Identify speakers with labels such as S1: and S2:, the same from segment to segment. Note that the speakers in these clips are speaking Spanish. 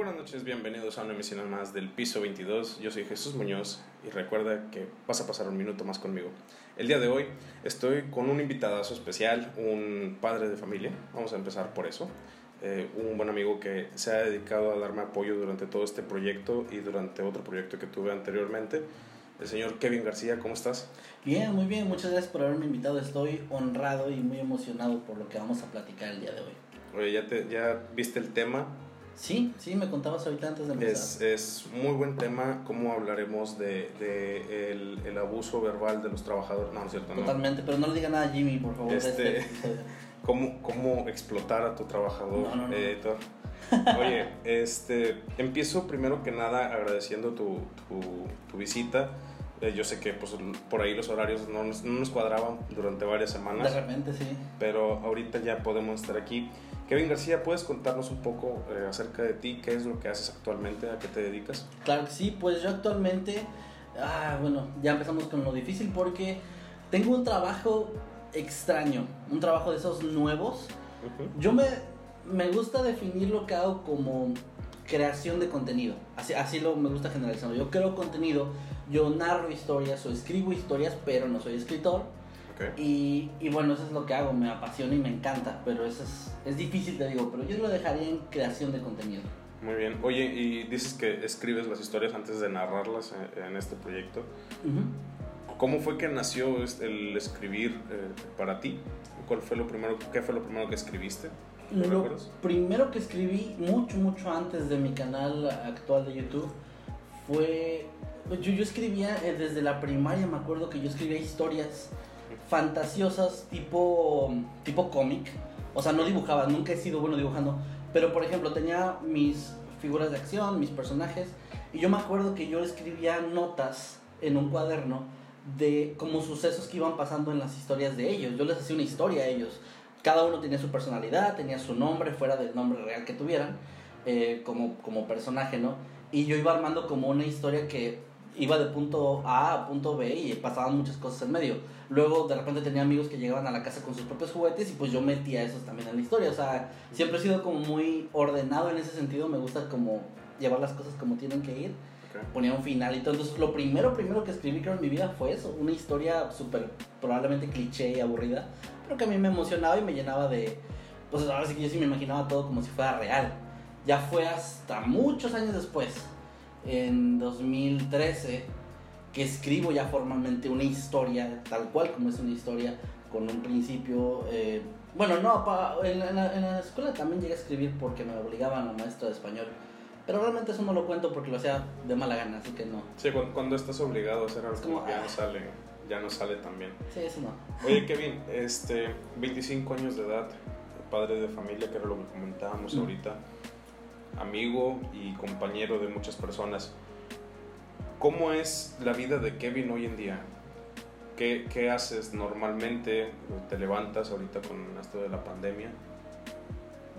S1: buenas noches, bienvenidos a una emisión más del Piso 22. Yo soy Jesús Muñoz y recuerda que vas a pasar un minuto más conmigo. El día de hoy estoy con un invitadazo especial, un padre de familia. Vamos a empezar por eso. Eh, un buen amigo que se ha dedicado a darme apoyo durante todo este proyecto y durante otro proyecto que tuve anteriormente. El señor Kevin García, ¿cómo estás?
S2: Bien, muy bien, muchas gracias por haberme invitado. Estoy honrado y muy emocionado por lo que vamos a platicar el día de hoy.
S1: Oye, ¿ya, te, ya viste el tema?
S2: Sí, sí, me contabas ahorita antes de empezar.
S1: Es, es muy buen tema, cómo hablaremos de, de el, el, abuso verbal de los trabajadores. No, no es cierto,
S2: Totalmente, pero no le diga nada a Jimmy, por favor.
S1: Este, este cómo, cómo explotar a tu trabajador,
S2: no, no, no.
S1: editor. Oye, este, empiezo primero que nada agradeciendo tu, tu, tu visita. Eh, yo sé que pues, por ahí los horarios no nos, no nos, cuadraban durante varias semanas.
S2: De repente, sí.
S1: Pero ahorita ya podemos estar aquí. Kevin García, ¿puedes contarnos un poco eh, acerca de ti? ¿Qué es lo que haces actualmente? ¿A qué te dedicas?
S2: Claro que sí, pues yo actualmente, ah, bueno, ya empezamos con lo difícil porque tengo un trabajo extraño, un trabajo de esos nuevos. Uh -huh. Yo me, me gusta definir lo que hago como creación de contenido. Así, así lo me gusta generalizarlo. Yo creo contenido, yo narro historias o escribo historias, pero no soy escritor.
S1: Okay.
S2: Y, y, bueno, eso es lo que hago, me apasiona y me encanta, pero eso es, es difícil, te digo, pero yo lo dejaría en creación de contenido.
S1: Muy bien. Oye, y dices que escribes las historias antes de narrarlas en, en este proyecto.
S2: Uh -huh.
S1: ¿Cómo fue que nació el escribir eh, para ti? ¿Cuál fue lo primero, ¿Qué fue lo primero que escribiste?
S2: Lo recuerdas? primero que escribí mucho, mucho antes de mi canal actual de YouTube fue... Yo, yo escribía eh, desde la primaria, me acuerdo que yo escribía historias fantasiosas tipo, tipo cómic. O sea, no dibujaba, nunca he sido bueno dibujando. Pero por ejemplo, tenía mis figuras de acción, mis personajes. Y yo me acuerdo que yo escribía notas en un cuaderno de como sucesos que iban pasando en las historias de ellos. Yo les hacía una historia a ellos. Cada uno tenía su personalidad, tenía su nombre fuera del nombre real que tuvieran, eh, como, como personaje, ¿no? Y yo iba armando como una historia que iba de punto A a punto B y pasaban muchas cosas en medio. Luego de repente tenía amigos que llegaban a la casa con sus propios juguetes y pues yo metía esos también en la historia. O sea, siempre he sido como muy ordenado en ese sentido, me gusta como llevar las cosas como tienen que ir.
S1: Okay.
S2: Ponía un final y todo. Entonces lo primero, primero que escribí creo en mi vida fue eso, una historia súper probablemente cliché y aburrida, pero que a mí me emocionaba y me llenaba de... Pues ahora sí que yo sí me imaginaba todo como si fuera real. Ya fue hasta muchos años después en 2013 que escribo ya formalmente una historia, tal cual como es una historia, con un principio... Eh, bueno, no, pa, en, en, la, en, la, escuela también llegué a escribir porque me obligaban a maestra de español. Pero realmente eso no lo cuento porque lo hacía de mala gana, así que no.
S1: Sí, cuando, cuando estás obligado a hacer algo como, ya, ah, no sale, ya no sale tan bien.
S2: Sí, eso no.
S1: Oye, Kevin, este, 25 años de edad, padre de familia, que era lo que comentábamos mm. ahorita amigo y compañero de muchas personas. ¿Cómo es la vida de Kevin hoy en día? ¿Qué, ¿Qué, haces normalmente? ¿Te levantas ahorita con esto de la pandemia?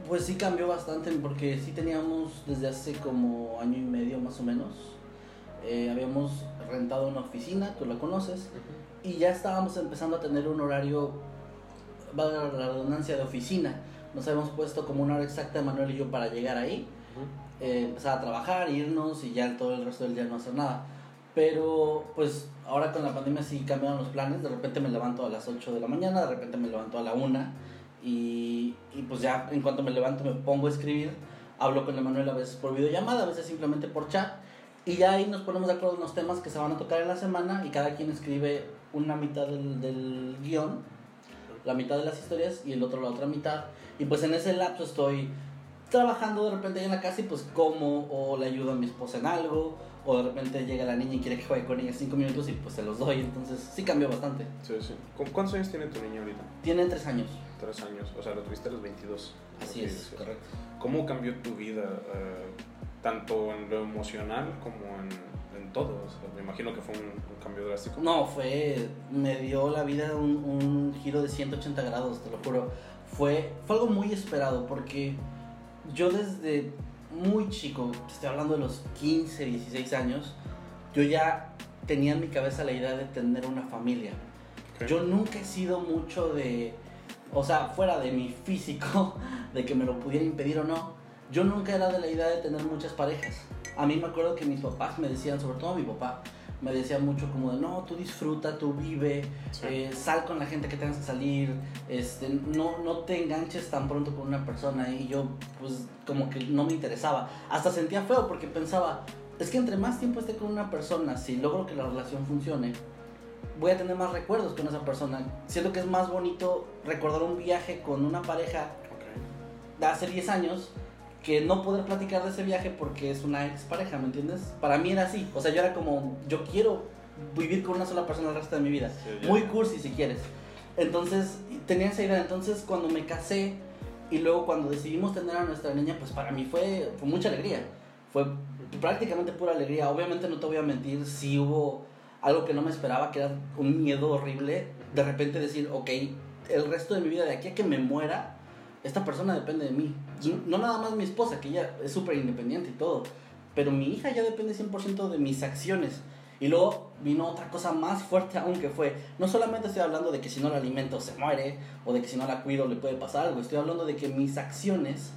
S2: Pues sí cambió bastante porque sí teníamos desde hace como año y medio más o menos. Eh, habíamos rentado una oficina, tú la conoces, uh -huh. y ya estábamos empezando a tener un horario, valga la redundancia, de oficina. Nos habíamos puesto como una hora exacta, Manuel y yo, para llegar ahí eh, empezar a trabajar, irnos y ya todo el resto del día no hacer nada. Pero pues ahora con la pandemia sí cambiaron los planes, de repente me levanto a las 8 de la mañana, de repente me levanto a la 1 y, y pues ya en cuanto me levanto me pongo a escribir, hablo con Emanuel a veces por videollamada, a veces simplemente por chat. Y ya ahí nos ponemos de acuerdo en los temas que se van a tocar en la semana y cada quien escribe una mitad del, del guion, la mitad de las historias y el otro la otra mitad. Y pues en ese lapso estoy trabajando de repente en la casa y pues como o le ayudo a mi esposa en algo o de repente llega la niña y quiere que juegue con ella cinco minutos y pues se los doy. Entonces sí cambió bastante.
S1: Sí sí. ¿cuántos años tiene tu niña ahorita?
S2: tiene tres años.
S1: Tres años. O sea lo tuviste a los 22
S2: así es decir. correcto.
S1: ¿cómo cambió tu vida uh, tanto en lo emocional como en, en todo o sea, me imagino que fue un, un, cambio drástico.
S2: No fue me dio la vida un, un giro de 180 grados te lo juro. Fue fue algo muy esperado porque yo desde muy chico, te estoy hablando de los 15, 16 años, yo ya tenía en mi cabeza la idea de tener una familia. Okay. Yo nunca he sido mucho de, o sea, fuera de mi físico, de que me lo pudiera impedir o no, yo nunca era de la idea de tener muchas parejas. A mí me acuerdo que mis papás me decían, sobre todo mi papá, me decía mucho como de, no, tú disfruta, tú vive,
S1: Sí.
S2: eh, sal con la gente que tengas que salir, este, no, no te enganches tan pronto con una persona y yo pues como que no me interesaba. Hasta sentía feo porque pensaba, es que entre más tiempo esté con una persona, si logro que la relación funcione, voy a tener más recuerdos con esa persona. Siento que es más bonito recordar un viaje con una pareja de hace 10 años que no poder platicar de ese viaje porque es una ex pareja, ¿me entiendes? Para mí era así, o sea, yo era como, yo quiero vivir con una sola persona el resto de mi vida.
S1: Sí.
S2: Muy cursi si quieres. Entonces, tenía esa idea. Entonces, cuando me casé y luego cuando decidimos tener a nuestra niña, pues para mí fue, fue mucha alegría. Fue prácticamente pura alegría. Obviamente no te voy a mentir, si hubo algo que no me esperaba, que era un miedo horrible. De repente decir, ok, el resto de mi vida, de aquí a que me muera, esta persona depende de mí. No nada más mi esposa, que ella es súper independiente y todo, pero mi hija ya depende 100% de mis acciones. Y luego vino otra cosa más fuerte aún que fue, no solamente estoy hablando de que si no la alimento se muere, o de que si no la cuido le puede pasar algo, estoy hablando de que mis acciones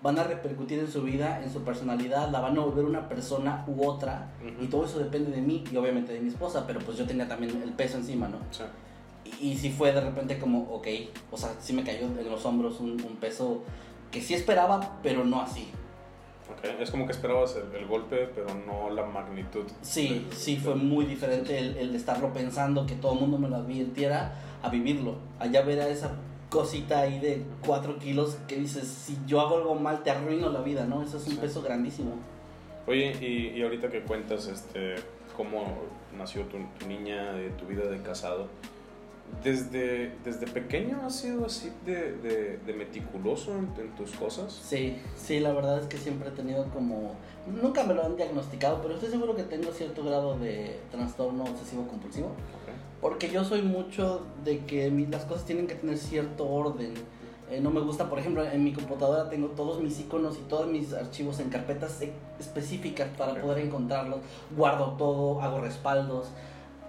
S2: van a repercutir en su vida, en su personalidad, la van a volver una persona u otra, y todo eso depende de mí y obviamente de mi esposa, pero pues yo tenía también el peso encima, ¿no?
S1: Sí.
S2: Y, y sí fue de repente como, ok, o sea, sí me cayó en los hombros un, un peso que sí esperaba, pero no así.
S1: Ok. Es como que esperabas el, el golpe, pero no la magnitud.
S2: Sí,
S1: del-
S2: sí,
S1: del-
S2: fue muy diferente el, el de estarlo pensando, que todo el mundo me lo advirtiera, a vivirlo. Allá ver a esa cosita ahí de 4 kilos que dices, si yo hago algo mal, te arruino la vida, ¿no? Eso es un
S1: Sí.
S2: peso grandísimo.
S1: Oye, y, y ahorita que cuentas este, cómo nació tu, tu niña, de tu vida de casado, ¿desde, desde pequeño has sido así de, de, de meticuloso en, en tus cosas?
S2: Sí, sí, la verdad es que siempre he tenido como... Nunca me lo han diagnosticado, pero estoy seguro que tengo cierto grado de trastorno obsesivo compulsivo.
S1: Ok.
S2: Porque yo soy mucho de que mi- las cosas tienen que tener cierto orden. Eh, no me gusta, por ejemplo, en mi computadora tengo todos mis iconos y todos mis archivos en carpetas e- específicas para
S1: Ok.
S2: poder encontrarlos. Guardo todo, hago respaldos.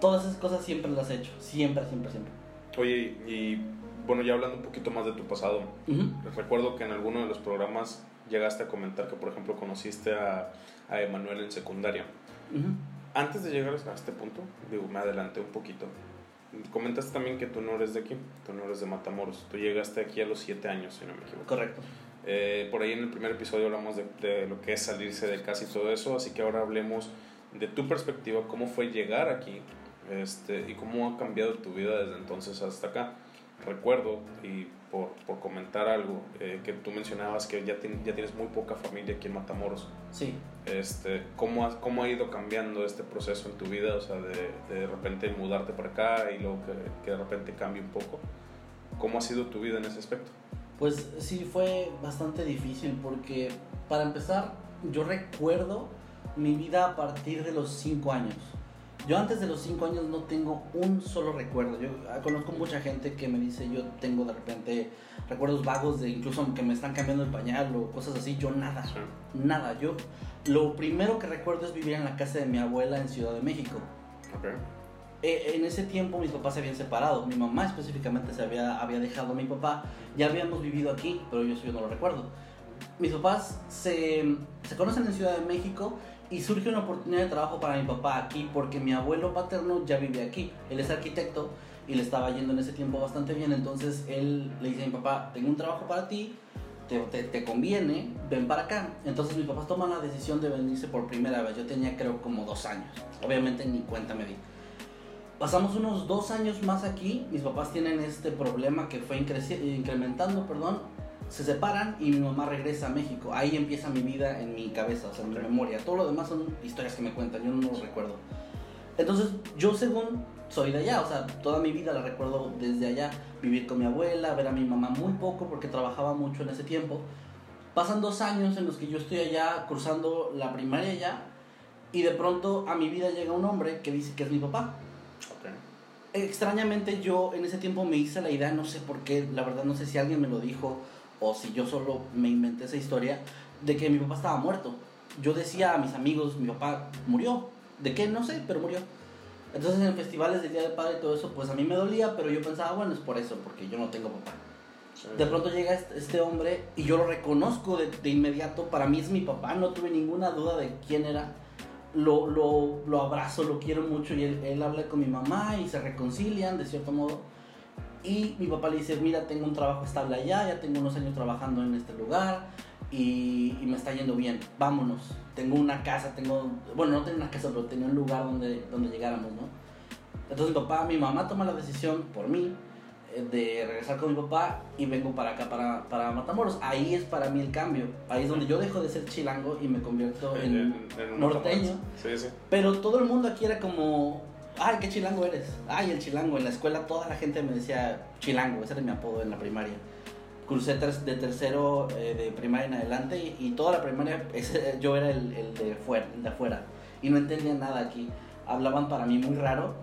S2: Todas esas cosas siempre las he hecho. Siempre, siempre, siempre.
S1: Oye, y bueno, ya hablando un poquito más de tu pasado,
S2: Ujú.
S1: recuerdo que en alguno de los programas llegaste a comentar que, por ejemplo, conociste a, a Emanuel en secundaria.
S2: Ujú.
S1: Antes de llegar a este punto, digo, me adelanté un poquito. Comentaste también que tú no eres de aquí, tú no eres de Matamoros. Tú llegaste aquí a los 7 años, si no me equivoco.
S2: Correcto.
S1: Eh, por ahí en el primer episodio hablamos de, de lo que es salirse de casa y todo eso, así que ahora hablemos de tu perspectiva, cómo fue llegar aquí este, y cómo ha cambiado tu vida desde entonces hasta acá. Recuerdo, y por, por comentar algo, eh, que tú mencionabas que ya, tien- ya tienes muy poca familia aquí en Matamoros.
S2: Sí.
S1: Este, ¿cómo, ha, ¿Cómo ha ido cambiando este proceso en tu vida? O sea, de, de repente mudarte para acá y luego que, que de repente cambie un poco. ¿Cómo ha sido tu vida en ese aspecto?
S2: Pues sí, fue bastante difícil porque, para empezar, yo recuerdo mi vida a partir de los 5 años. Yo antes de los 5 años no tengo un solo recuerdo. Yo ah, conozco mucha gente que me dice, yo tengo de repente recuerdos vagos de incluso que me están cambiando el pañal o cosas así. Yo nada,
S1: Sí.
S2: nada. Yo lo primero que recuerdo es vivir en la casa de mi abuela en Ciudad de México.
S1: Ok.
S2: Eh, en ese tiempo mis papás se habían separado. Mi mamá específicamente se había, había dejado a mi papá. Ya habíamos vivido aquí, pero yo eso yo no lo recuerdo. Mis papás se, se conocen en Ciudad de México y surge una oportunidad de trabajo para mi papá aquí porque mi abuelo paterno ya vive aquí. Él es arquitecto y le estaba yendo en ese tiempo bastante bien. Entonces él le dice a mi papá, tengo un trabajo para ti, te, te, conviene, ven para acá. Entonces mis papás toman la decisión de venirse por primera vez. Yo tenía creo como dos años. Obviamente ni cuenta me di. Pasamos unos dos años más aquí. Mis papás tienen este problema que fue incrementando, perdón. Se separan y mi mamá regresa a México. Ahí empieza mi vida en mi cabeza, o sea, en mi memoria. Todo lo demás son historias que me cuentan, yo no lo recuerdo. Entonces, yo según soy de allá, o sea, toda mi vida la recuerdo desde allá. Vivir con mi abuela, ver a mi mamá muy poco porque trabajaba mucho en ese tiempo. Pasan dos años en los que yo estoy allá cursando la primaria ya y de pronto a mi vida llega un hombre que dice que es mi papá.
S1: Ok.
S2: Extrañamente yo en ese tiempo me hice la idea, no sé por qué, la verdad no sé si alguien me lo dijo o si yo solo me inventé esa historia, de que mi papá estaba muerto. Yo decía a mis amigos, mi papá murió. ¿De qué? No sé, pero murió. Entonces en festivales del Día del Padre y todo eso, pues a mí me dolía, pero yo pensaba, bueno, es por eso, porque yo no tengo papá. De pronto llega este, este hombre y yo lo reconozco de, de inmediato. Para mí es mi papá, no tuve ninguna duda de quién era. Lo, lo, lo abrazo, lo quiero mucho y él, él habla con mi mamá y se reconcilian de cierto modo. Y mi papá le dice, mira, tengo un trabajo estable allá, ya tengo unos años trabajando en este lugar y, y me está yendo bien, vámonos. Tengo una casa, tengo, bueno, no tengo una casa, pero tenía un lugar donde, donde llegáramos, ¿no? Entonces mi papá, mi mamá toma la decisión por mí eh, de regresar con mi papá y vengo para acá, para, para Matamoros. Ahí es para mí el cambio. Ahí es donde yo dejo de ser chilango y me convierto en,
S1: un
S2: norteño.
S1: Sí, sí.
S2: Pero todo el mundo aquí era como, ay, qué chilango eres. Ay, el chilango. En la escuela toda la gente me decía chilango, ese era mi apodo en la primaria. Crucé ter- de tercero eh, de primaria en adelante y, y toda la primaria ese- yo era el, el de fuera, el de afuera. Y no entendía nada aquí. Hablaban para mí muy raro.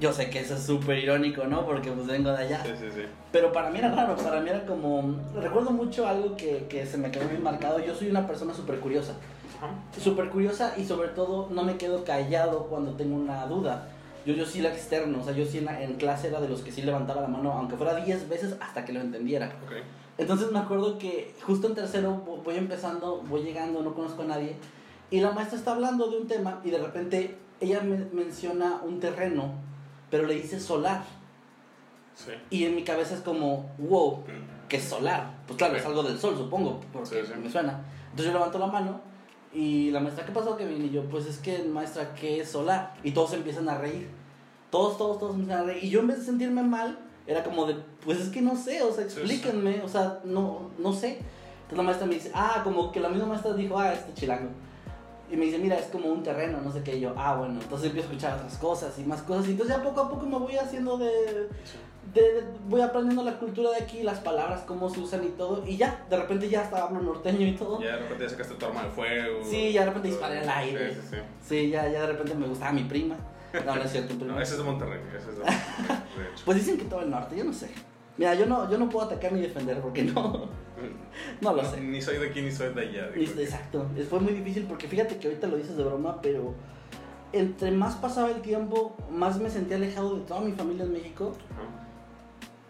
S2: Yo sé que eso es súper irónico, ¿no? Porque pues vengo de allá.
S1: Sí, sí, sí.
S2: Pero para mí era raro, para mí era como... Recuerdo mucho algo que, que se me quedó bien marcado. Yo soy una persona súper curiosa. Súper curiosa y sobre todo no me quedo callado cuando tengo una duda. Yo, yo sí la externo, o sea, yo sí en, la- en clase era de los que sí levantaba la mano, aunque fuera 10 veces hasta que lo entendiera. Entonces me acuerdo que justo en tercero vo- voy empezando, voy llegando, no conozco a nadie, y la maestra está hablando de un tema y de repente ella me menciona un terreno, pero le dice solar.
S1: Sí.
S2: Y en mi cabeza es como, wow, que es solar. Pues claro, es
S1: Ok.
S2: algo del sol, supongo, porque
S1: Sí, sí.
S2: me suena. Entonces yo levanto la mano y la maestra, ¿qué pasó, Kevin? Y yo, pues es que, maestra, ¿qué es solar? Y todos empiezan a reír. Todos, todos, todos empiezan a reír. Y yo en vez de sentirme mal, era como de, pues es que no sé, o sea, explíquenme, o sea, no, no sé. Entonces la maestra me dice, ah, como que la misma maestra dijo, ah, este chilango. Y me dice, mira, es como un terreno, no sé qué. Y yo, ah, bueno, entonces empiezo a escuchar otras cosas y más cosas. Y entonces ya poco a poco me voy haciendo de, de, de- voy aprendiendo la cultura de aquí, las palabras, cómo se usan y todo. Y ya, de repente ya hasta hablo norteño y todo.
S1: Ya de repente ya sacaste tu arma de fuego.
S2: Sí, ya de repente disparé al aire.
S1: Sí, sí, sí.
S2: Sí, ya, ya de repente me gustaba mi prima. No, no es cierto, prima.
S1: No, ese es de Monterrey. Ese es de Monterrey, de hecho.
S2: Pues dicen que todo el norte, yo no sé. Mira, yo no, yo no puedo atacar ni defender porque no, no lo sé.
S1: Ni soy de aquí ni soy de allá. Digo que-
S2: Exacto, fue muy difícil porque fíjate que ahorita lo dices de broma, pero entre más pasaba el tiempo, más me sentía alejado de toda mi familia en México
S1: Ajá.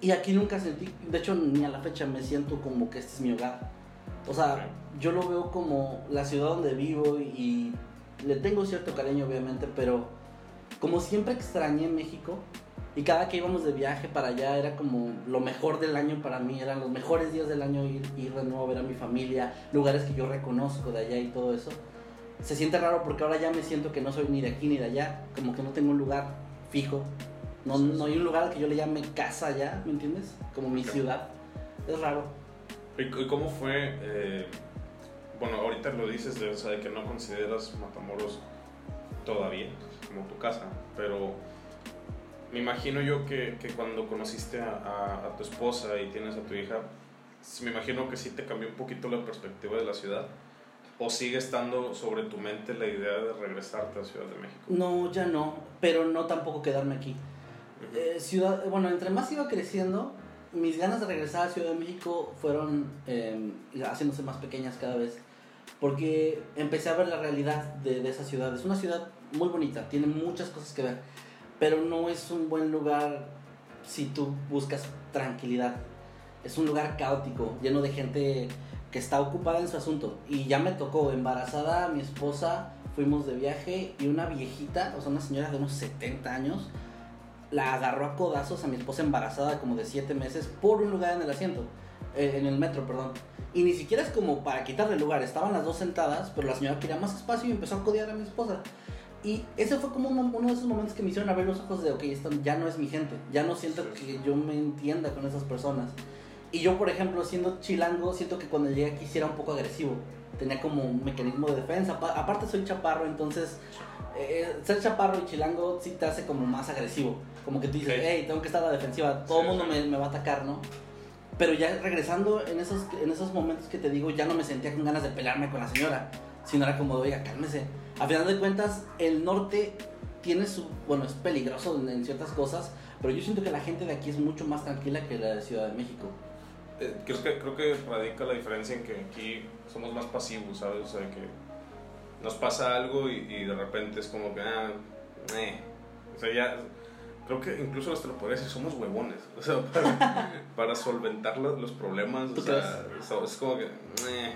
S2: y aquí nunca sentí, de hecho ni a la fecha me siento como que este es mi hogar. O sea, yo lo veo como la ciudad donde vivo y le tengo cierto cariño obviamente, pero como siempre extrañé México y cada que íbamos de viaje para allá era como lo mejor del año para mí, eran los mejores días del año ir, ir de nuevo a ver a mi familia, lugares que yo reconozco de allá y todo eso. Se siente raro porque ahora ya me siento que no soy ni de aquí ni de allá, como que no tengo un lugar fijo, no, no hay un lugar al que yo le llame casa allá, ¿me entiendes? Como mi ciudad. Es raro.
S1: ¿Y y cómo fue? eh, bueno, ahorita lo dices de, o sea, de que no consideras Matamoros todavía como tu casa, pero me imagino yo que, que cuando conociste a, a- a tu esposa y tienes a tu hija, me imagino que sí te cambió un poquito la perspectiva de la ciudad. ¿O sigue estando sobre tu mente la idea de regresarte a Ciudad de México?
S2: No, ya no, pero no tampoco quedarme aquí. Eh, ciudad, bueno, entre más iba creciendo, mis ganas de regresar a Ciudad de México fueron eh, haciéndose más pequeñas cada vez. Porque empecé a ver la realidad de, de esa ciudad. Es una ciudad muy bonita, tiene muchas cosas que ver, pero no es un buen lugar si tú buscas tranquilidad. Es un lugar caótico, lleno de gente que está ocupada en su asunto. Y ya me tocó, embarazada, mi esposa, fuimos de viaje y una viejita, o sea, una señora de unos 70 años, la agarró a codazos a mi esposa embarazada como de 7 meses por un lugar en el asiento, eh, en el metro, perdón. Y ni siquiera es como para quitarle lugar, estaban las dos sentadas, pero la señora quería más espacio y empezó a codear a mi esposa. Y ese fue como uno, uno de esos momentos que me hicieron abrir los ojos de, ok, esto ya no es mi gente, ya no siento que yo me entienda con esas personas. Y yo, por ejemplo, siendo chilango, siento que cuando llegué aquí sí era un poco agresivo. Tenía como un mecanismo de defensa. Pa- aparte soy chaparro, entonces eh, ser chaparro y chilango sí te hace como más agresivo. Como que tú dices, hey, tengo que estar a la defensiva, todo el
S1: Sí,
S2: mundo
S1: sí.
S2: me, me va a atacar, ¿no? Pero ya regresando en esos, en esos momentos que te digo, ya no me sentía con ganas de pelearme con la señora, sino era como, oiga, cálmese. A final de cuentas, el norte tiene su, bueno, es peligroso en, ciertas cosas, pero yo siento que la gente de aquí es mucho más tranquila que la de Ciudad de México.
S1: Eh, creo, que, creo que radica la diferencia en que aquí somos más pasivos, ¿sabes? O sea, que nos pasa algo y, y de repente es como que, ah, eh. O sea, ya, creo que incluso hasta lo podría decir, somos huevones. O sea, para, solventar los, problemas. O sea, es como que. Eh.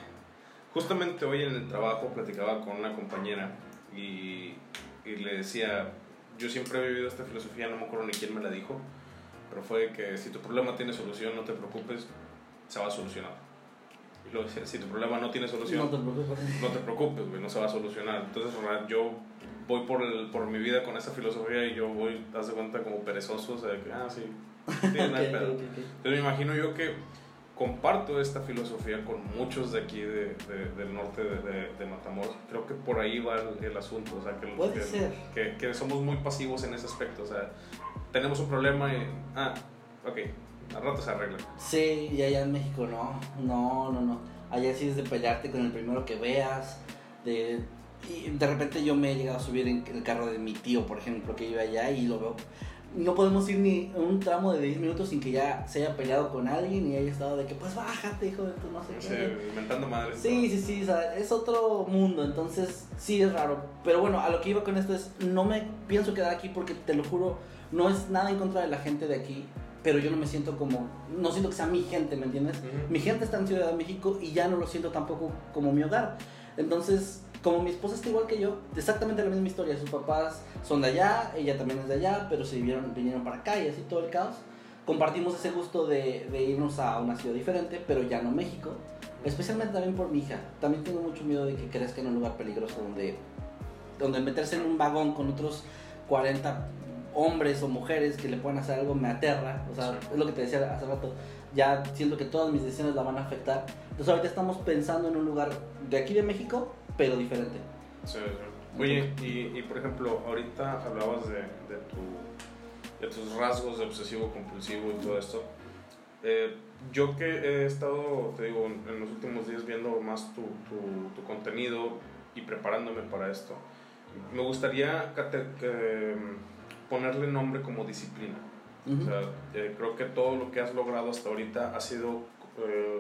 S1: Justamente hoy en el trabajo platicaba con una compañera y, y le decía: Yo siempre he vivido esta filosofía, no me acuerdo ni quién me la dijo, pero fue que si tu problema tiene solución, no te preocupes, se va a solucionar. Y luego decía: Si tu problema no tiene solución,
S2: no te preocupes,
S1: no, te preocupes no se va a solucionar. Entonces, yo voy por, el, por mi vida con esa filosofía y yo voy, haz de cuenta, como perezoso, o sea, que, ah, sí, Entonces me imagino yo que comparto esta filosofía con muchos de aquí de, del norte de, Matamoros. Creo que por ahí va el, asunto, o sea, que,
S2: Puede
S1: que,
S2: ser.
S1: Que, que, somos muy pasivos en ese aspecto, o sea, tenemos un problema y, ah, ok, al rato se arregla.
S2: Sí, y allá en México no, no, no, no. Allá sí es de pelearte con el primero que veas, de y de repente yo me he llegado a subir en el carro de mi tío, por ejemplo, que vive allá y lo veo. No podemos ir ni un tramo de 10 minutos sin que ya se haya peleado con alguien y haya estado de que, pues bájate, hijo de tu no sé
S1: qué. Sí, inventando madres.
S2: Sí, sí, sí, o sea, es otro mundo, entonces sí es raro. Pero bueno, a lo que iba con esto es, no me pienso quedar aquí porque te lo juro, no es nada en contra de la gente de aquí, pero yo no me siento como, no siento que sea mi gente, ¿me entiendes? Mi gente está en Ciudad de México y ya no lo siento tampoco como mi hogar. Entonces, como mi esposa está igual que yo, exactamente la misma historia. Sus papás son de allá, ella también es de allá, pero se vinieron, vinieron para acá y así todo el caos. Compartimos ese gusto de, de irnos a una ciudad diferente, pero ya no México. Especialmente también por mi hija. También tengo mucho miedo de que crezca en un lugar peligroso donde, donde meterse en un vagón con otros 40 hombres o mujeres que le puedan hacer algo me aterra. O sea, es lo que te decía hace rato. Ya siento que todas mis decisiones la van a afectar. Entonces ahorita estamos pensando en un lugar de aquí de México pero diferente.
S1: Sí, Oye, y, y, por ejemplo, ahorita hablabas de, de, tu, de tus rasgos de obsesivo compulsivo y todo esto. Eh, yo que he estado, te digo, en los últimos días viendo más tu, tu, tu contenido y preparándome para esto, me gustaría que ponerle nombre como disciplina. o sea, eh, creo que todo lo que has logrado hasta ahorita ha sido eh,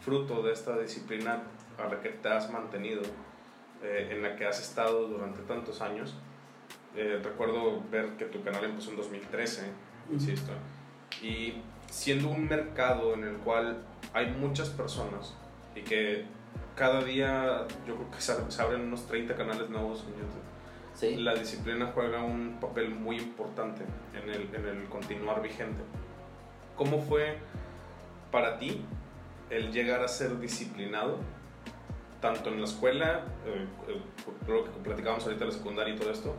S1: fruto de esta disciplina a la que te has mantenido, eh, en la que has estado durante tantos años. Eh, recuerdo ver que tu canal empezó en 2013, insisto, y siendo un mercado en el cual hay muchas personas y que cada día yo creo que se abren unos 30 canales nuevos en YouTube. La disciplina juega un papel muy importante en el, en el continuar vigente. ¿Cómo fue para ti el llegar a ser disciplinado tanto en la escuela, eh, eh, lo que platicábamos ahorita de la secundaria y todo esto,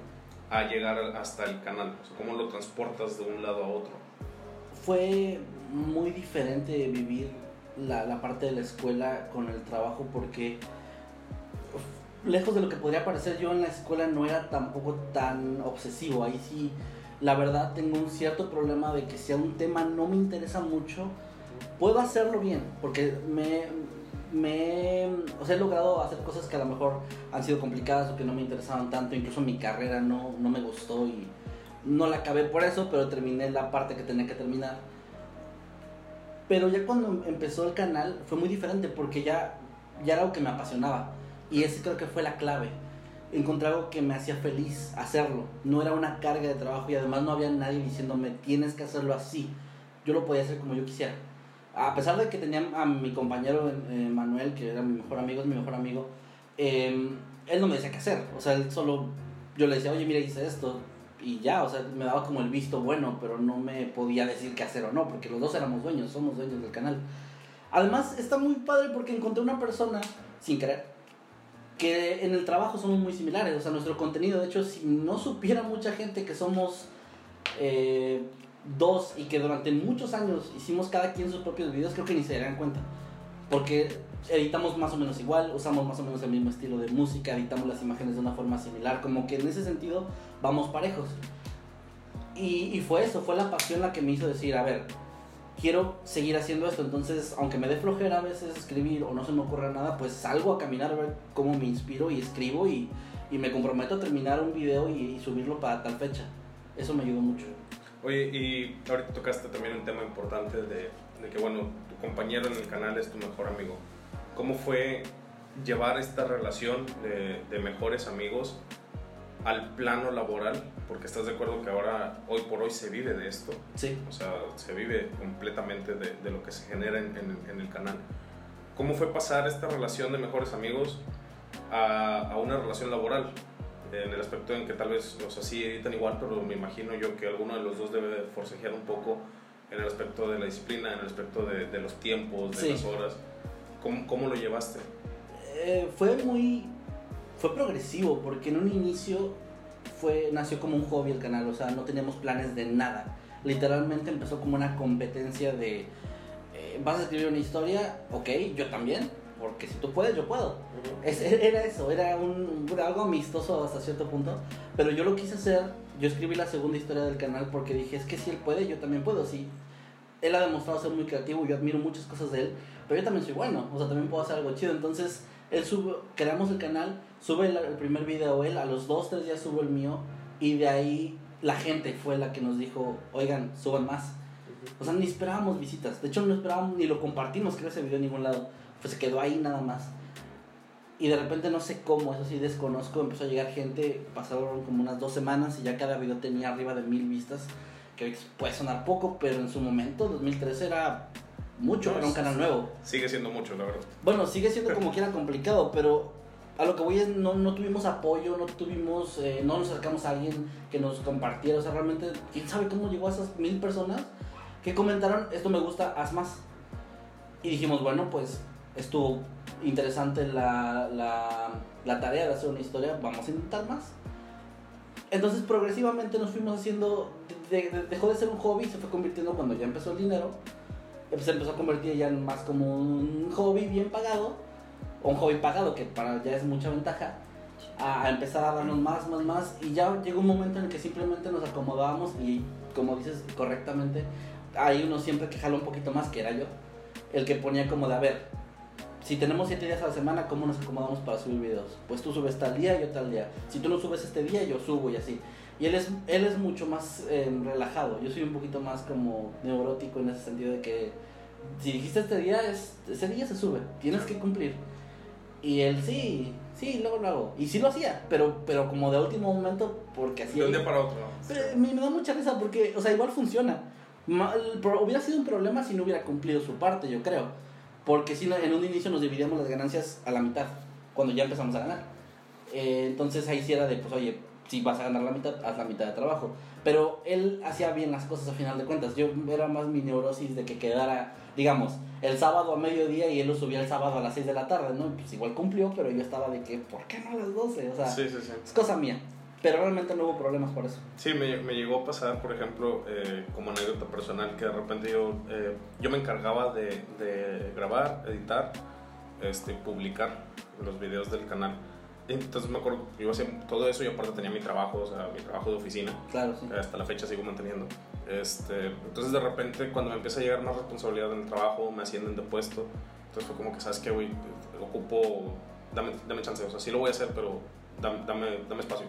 S1: a llegar hasta el canal? O sea, ¿Cómo lo transportas de un lado a otro?
S2: Fue muy diferente vivir la, la parte de la escuela con el trabajo porque lejos de lo que podría parecer yo en la escuela no era tampoco tan obsesivo. Ahí sí, la verdad tengo un cierto problema de que si a un tema no me interesa mucho, puedo hacerlo bien, porque me, me o sea, he logrado hacer cosas que a lo mejor han sido complicadas o que no me interesaban tanto, incluso mi carrera no, no me gustó y no la acabé por eso, pero terminé la parte que tenía que terminar. Pero ya cuando empezó el canal fue muy diferente porque ya, ya era algo que me apasionaba y ese creo que fue la clave. Encontrar algo que me hacía feliz hacerlo. No era una carga de trabajo y además no había nadie diciéndome tienes que hacerlo así. Yo lo podía hacer como yo quisiera a pesar de que tenía a mi compañero eh, Manuel, que era mi mejor amigo, es mi mejor amigo, em, él no me decía qué hacer. O sea, él solo, yo le decía, oye, mira, hice esto. Y ya, o sea, me daba como el visto bueno, pero no me podía decir qué hacer o no, porque los dos éramos dueños, somos dueños del canal. Además, está muy padre porque encontré una persona, sin querer, que en el trabajo somos muy similares. O sea, nuestro contenido, de hecho, si no supiera mucha gente que somos eh, dos y que durante muchos años hicimos cada quien sus propios videos, creo que ni se darían cuenta. Porque editamos más o menos igual, usamos más o menos el mismo estilo de música, editamos las imágenes de una forma similar, como que en ese sentido vamos parejos. Y, fue eso, fue la pasión la que me hizo decir, a ver, quiero seguir haciendo esto, entonces aunque me dé flojera a veces escribir o no se me ocurra nada, pues salgo a caminar a ver cómo me inspiro y escribo y, y me comprometo a terminar un video y, y subirlo para tal fecha. Eso me ayudó mucho.
S1: Oye, y ahorita tocaste también un tema importante de, de, que, bueno, tu compañero en el canal es tu mejor amigo. ¿Cómo fue llevar esta relación de, de mejores amigos al plano laboral, porque estás de acuerdo que ahora, hoy por hoy, se vive de esto.
S2: Sí.
S1: O sea, se vive completamente de, de lo que se genera en, en- en el canal. ¿Cómo fue pasar esta relación de mejores amigos a, a una relación laboral? En el aspecto en que tal vez, o sea, sí editan igual, pero me imagino yo que alguno de los dos debe de forcejear un poco en el aspecto de la disciplina, en el aspecto de, de los tiempos, de
S2: Sí.
S1: las horas. ¿Cómo, ¿Cómo lo llevaste?
S2: Eh, fue muy. Fue progresivo, porque en un inicio fue, nació como un hobby el canal, o sea, no teníamos planes de nada. Literalmente empezó como una competencia de. eh, ¿Vas a escribir una historia? Ok, yo también, porque si tú puedes, yo puedo. Es- era eso, era un, algo amistoso hasta cierto punto. Pero yo lo quise hacer. Yo escribí la segunda historia del canal porque dije: es que si él puede, yo también puedo. Sí, él ha demostrado ser muy creativo. Yo admiro muchas cosas de él. Pero yo también soy bueno. O sea, también puedo hacer algo chido. Entonces, él sube, creamos el canal. Sube el, el primer video él. A los dos, tres días subo el mío. Y de ahí la gente fue la que nos dijo: oigan, suban más. O sea, ni esperábamos visitas. De hecho, no esperábamos ni lo compartimos, creo, ese video en ningún lado. Pues se quedó ahí nada más. Y de repente no sé cómo, eso sí desconozco, empezó a llegar gente, pasaron como unas dos semanas y ya cada video tenía arriba de mil vistas, que ahorita puede sonar poco, pero en su momento, 2013, era mucho
S1: No,
S2: para un canal nuevo.
S1: Sigue siendo mucho, la verdad.
S2: Bueno, sigue siendo como quiera complicado, pero a lo que voy es, no, no tuvimos apoyo, no tuvimos, eh, no nos acercamos a alguien que nos compartiera, o sea, realmente, ¿quién sabe cómo llegó a esas mil personas que comentaron, esto me gusta, haz más? Y dijimos, bueno, pues estuvo interesante la, la, tarea de hacer una historia, vamos a intentar más. Entonces progresivamente nos fuimos haciendo, de- de- dejó de ser un hobby, se fue convirtiendo cuando ya empezó el dinero, pues se empezó a convertir ya en más como un hobby bien pagado, o un hobby pagado que para ya es mucha ventaja, a empezar a darnos más, más, más, y ya llegó un momento en el que simplemente nos acomodábamos y como dices correctamente, hay uno siempre que jala un poquito más, que era yo, el que ponía como de, a ver, si tenemos siete días a la semana, ¿cómo nos acomodamos para subir videos? Pues tú subes tal día, yo tal día. Si tú no subes este día, yo subo y así. Y él es, él es mucho más eh, relajado. Yo soy un poquito más como neurótico en ese sentido de que si dijiste este día, es, ese día se sube. Tienes que cumplir. Y él sí, sí, luego lo hago. Y sí lo hacía, pero, pero como de último momento, porque así...
S1: De un día para otro.
S2: Pero me, me da mucha risa porque, o sea, igual funciona. Hubiera sido un problema si no hubiera cumplido su parte, yo creo. Porque si no- en un inicio nos dividíamos las ganancias a la mitad, cuando ya empezamos a ganar. Eh, entonces ahí sí era de, pues, oye, si vas a ganar la mitad, haz la mitad de trabajo. Pero él hacía bien las cosas a final de cuentas. Yo era más mi neurosis de que quedara, digamos, el sábado a mediodía y él lo subía el sábado a las 6 de la tarde, ¿no? Pues igual cumplió, pero yo estaba de que, ¿por qué no a las 12? O sea,
S1: Sí, sí, sí.
S2: es cosa mía. Pero realmente no hubo problemas por eso.
S1: Sí, me, me llegó a pasar, por ejemplo, eh, como anécdota personal, que de repente yo, eh, yo me encargaba de, de grabar, editar, este, publicar los videos del canal. Entonces me acuerdo, yo hacía todo eso y aparte tenía mi trabajo, o sea, mi trabajo de oficina.
S2: Claro, sí.
S1: hasta la fecha sigo manteniendo. Este, entonces de repente cuando me empieza a llegar más responsabilidad en el trabajo, me ascienden de puesto, entonces fue como que, ¿sabes qué, güey? Ocupo, dame, dame chance, o sea, sí lo voy a hacer, pero dame, dame, dame espacio.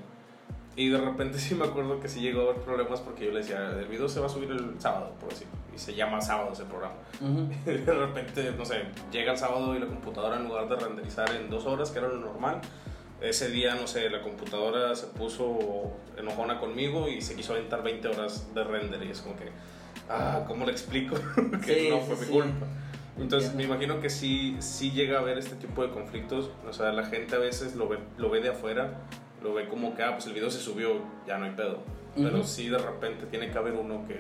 S1: Y de repente sí me acuerdo que sí llegó a haber problemas porque yo le decía, el video se va a subir el sábado, por decir, y se llama sábado ese programa.
S2: Ujú.
S1: Y de repente, no sé, llega el sábado y la computadora en lugar de renderizar en dos horas, que era lo normal, ese día, no sé, la computadora se puso enojona conmigo y se quiso aventar 20 horas de render y es como que, ah, ¿cómo le explico? que
S2: Sí,
S1: no
S2: sí,
S1: fue mi
S2: sí.
S1: culpa. Entonces me imagino que sí, sí llega a haber este tipo de conflictos, o sea, la gente a veces lo ve, lo ve de afuera, lo ve como que, ah, pues el video se subió, ya no hay pedo. Pero sí de repente tiene que haber uno que,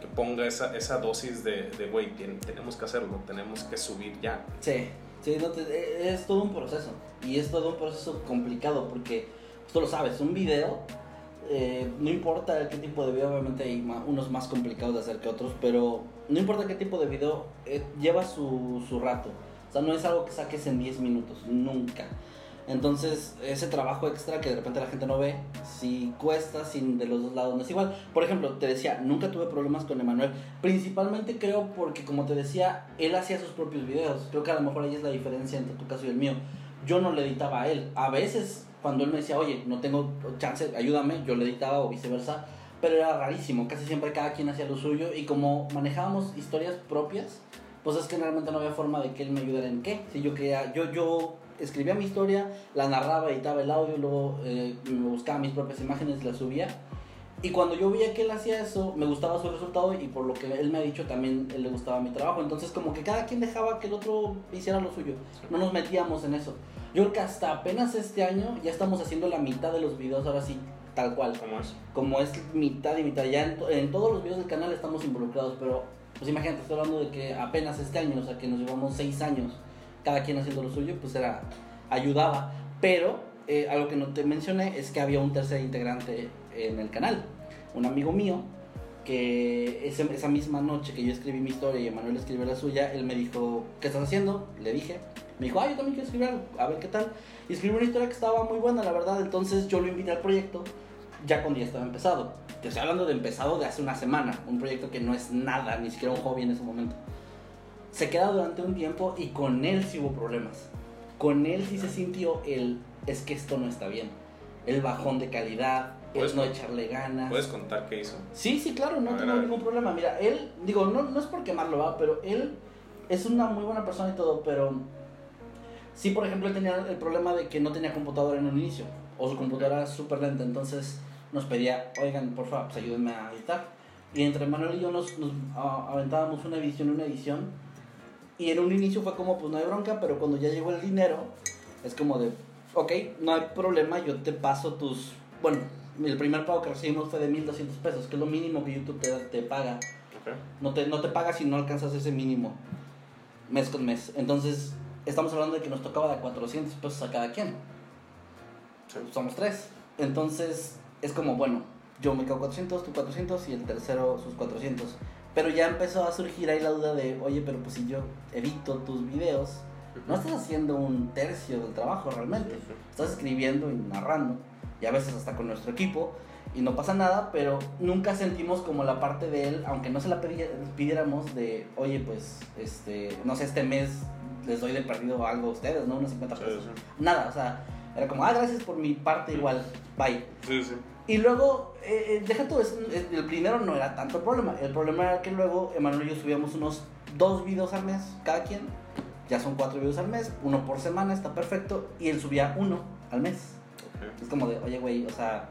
S1: que ponga esa, esa dosis de, de, güey, tien- tenemos que hacerlo, tenemos que subir ya.
S2: Sí, sí, no te- e- es todo un proceso. Y es todo un proceso complicado porque, pues, tú lo sabes, un video, eh, no importa qué tipo de video, obviamente hay unos más complicados de hacer que otros, pero no importa qué tipo de video, eh, lleva su, su rato. O sea, no es algo que saques en 10 minutos, nunca. Entonces, ese trabajo extra que de repente la gente no ve, si cuesta, sin de los dos lados no es igual. Por ejemplo, te decía, nunca tuve problemas con Emanuel. Principalmente creo porque, como te decía, él hacía sus propios videos. Creo que a lo mejor ahí es la diferencia entre tu caso y el mío. Yo no le editaba a él. A veces, cuando él me decía, oye, no tengo chance, ayúdame, yo le editaba o viceversa. Pero era rarísimo, casi siempre cada quien hacía lo suyo. Y como manejábamos historias propias, pues es que realmente no había forma de que él me ayudara en qué. Si yo quería, yo, yo escribía mi historia, la narraba, editaba el audio, luego eh, buscaba mis propias imágenes las subía. Y cuando yo veía que él hacía eso, me gustaba su resultado y por lo que él me ha dicho también él le gustaba mi trabajo. Entonces como que cada quien dejaba que el otro hiciera lo suyo. No nos metíamos en eso. Yo creo que hasta apenas este año ya estamos haciendo la mitad de los videos ahora sí, tal cual.
S1: ¿Cómo es?
S2: Como es mitad y mitad. Ya en, to- en todos los videos del canal estamos involucrados, pero pues imagínate, estoy hablando de que apenas este año, o sea que nos llevamos seis años, cada quien haciendo lo suyo, pues era, ayudaba. Pero eh, algo que no te mencioné es que había un tercer integrante en el canal, un amigo mío, que ese- esa misma noche que yo escribí mi historia y Emanuel escribió la suya, él me dijo, ¿qué estás haciendo? Le dije, me dijo, ah, yo también quiero escribir algo, a ver qué tal. Y escribió una historia que estaba muy buena, la verdad, entonces yo lo invité al proyecto ya cuando ya estaba empezado. Te estoy hablando de empezado de hace una semana, un proyecto que no es nada, ni siquiera un hobby en ese momento. Se queda durante un tiempo y con él sí hubo problemas. Con él sí se sintió el, es que esto no está bien. El bajón de calidad, el no echarle ganas.
S1: ¿Puedes contar qué hizo?
S2: Sí, sí, claro, no
S1: A
S2: tengo
S1: ver.
S2: ningún problema. Mira, él, digo, no, no es por quemarlo, va, pero él es una muy buena persona y todo, pero sí, por ejemplo, él tenía el problema de que no tenía computadora en un inicio, o su computadora era súper lenta, entonces nos pedía, oigan, por favor, pues ayúdenme a editar. Y entre Manuel y yo nos, nos ah, aventábamos una edición, una edición, y en un inicio fue como, pues no hay bronca, pero cuando ya llegó el dinero, es como de, ok, no hay problema, yo te paso tus, bueno, el primer pago que recibimos fue de 1200 pesos, que es lo mínimo que YouTube te, te paga.
S1: Ok.
S2: No te, no te paga si no alcanzas ese mínimo mes con mes. Entonces, estamos hablando de que nos tocaba de 400 pesos a cada quien.
S1: Sí.
S2: Somos tres. Entonces, es como, bueno, yo me quedo 400, tú 400 y el tercero sus 400. Pero ya empezó a surgir ahí la duda de, oye, pero pues si yo edito tus videos, no estás haciendo un tercio del trabajo realmente. Estás escribiendo y narrando, y a veces hasta con nuestro equipo, y no pasa nada, pero nunca sentimos como la parte de él, aunque no se la pidiéramos de, oye, pues, este, no sé, este mes les doy de perdido algo a ustedes, ¿no? Unos 50
S1: Sí,
S2: pesos.
S1: sí.
S2: Nada, o sea, era como, ah, gracias por mi parte igual, bye.
S1: Sí, sí.
S2: Y luego, eh, eh, deja todo eso, el dinero no era tanto el problema. El problema era que luego Emanuel y yo subíamos unos dos videos al mes, cada quien. Ya son cuatro videos al mes, uno por semana, está perfecto. Y él subía uno al mes.
S1: Ok.
S2: Es como de, oye, güey, o sea,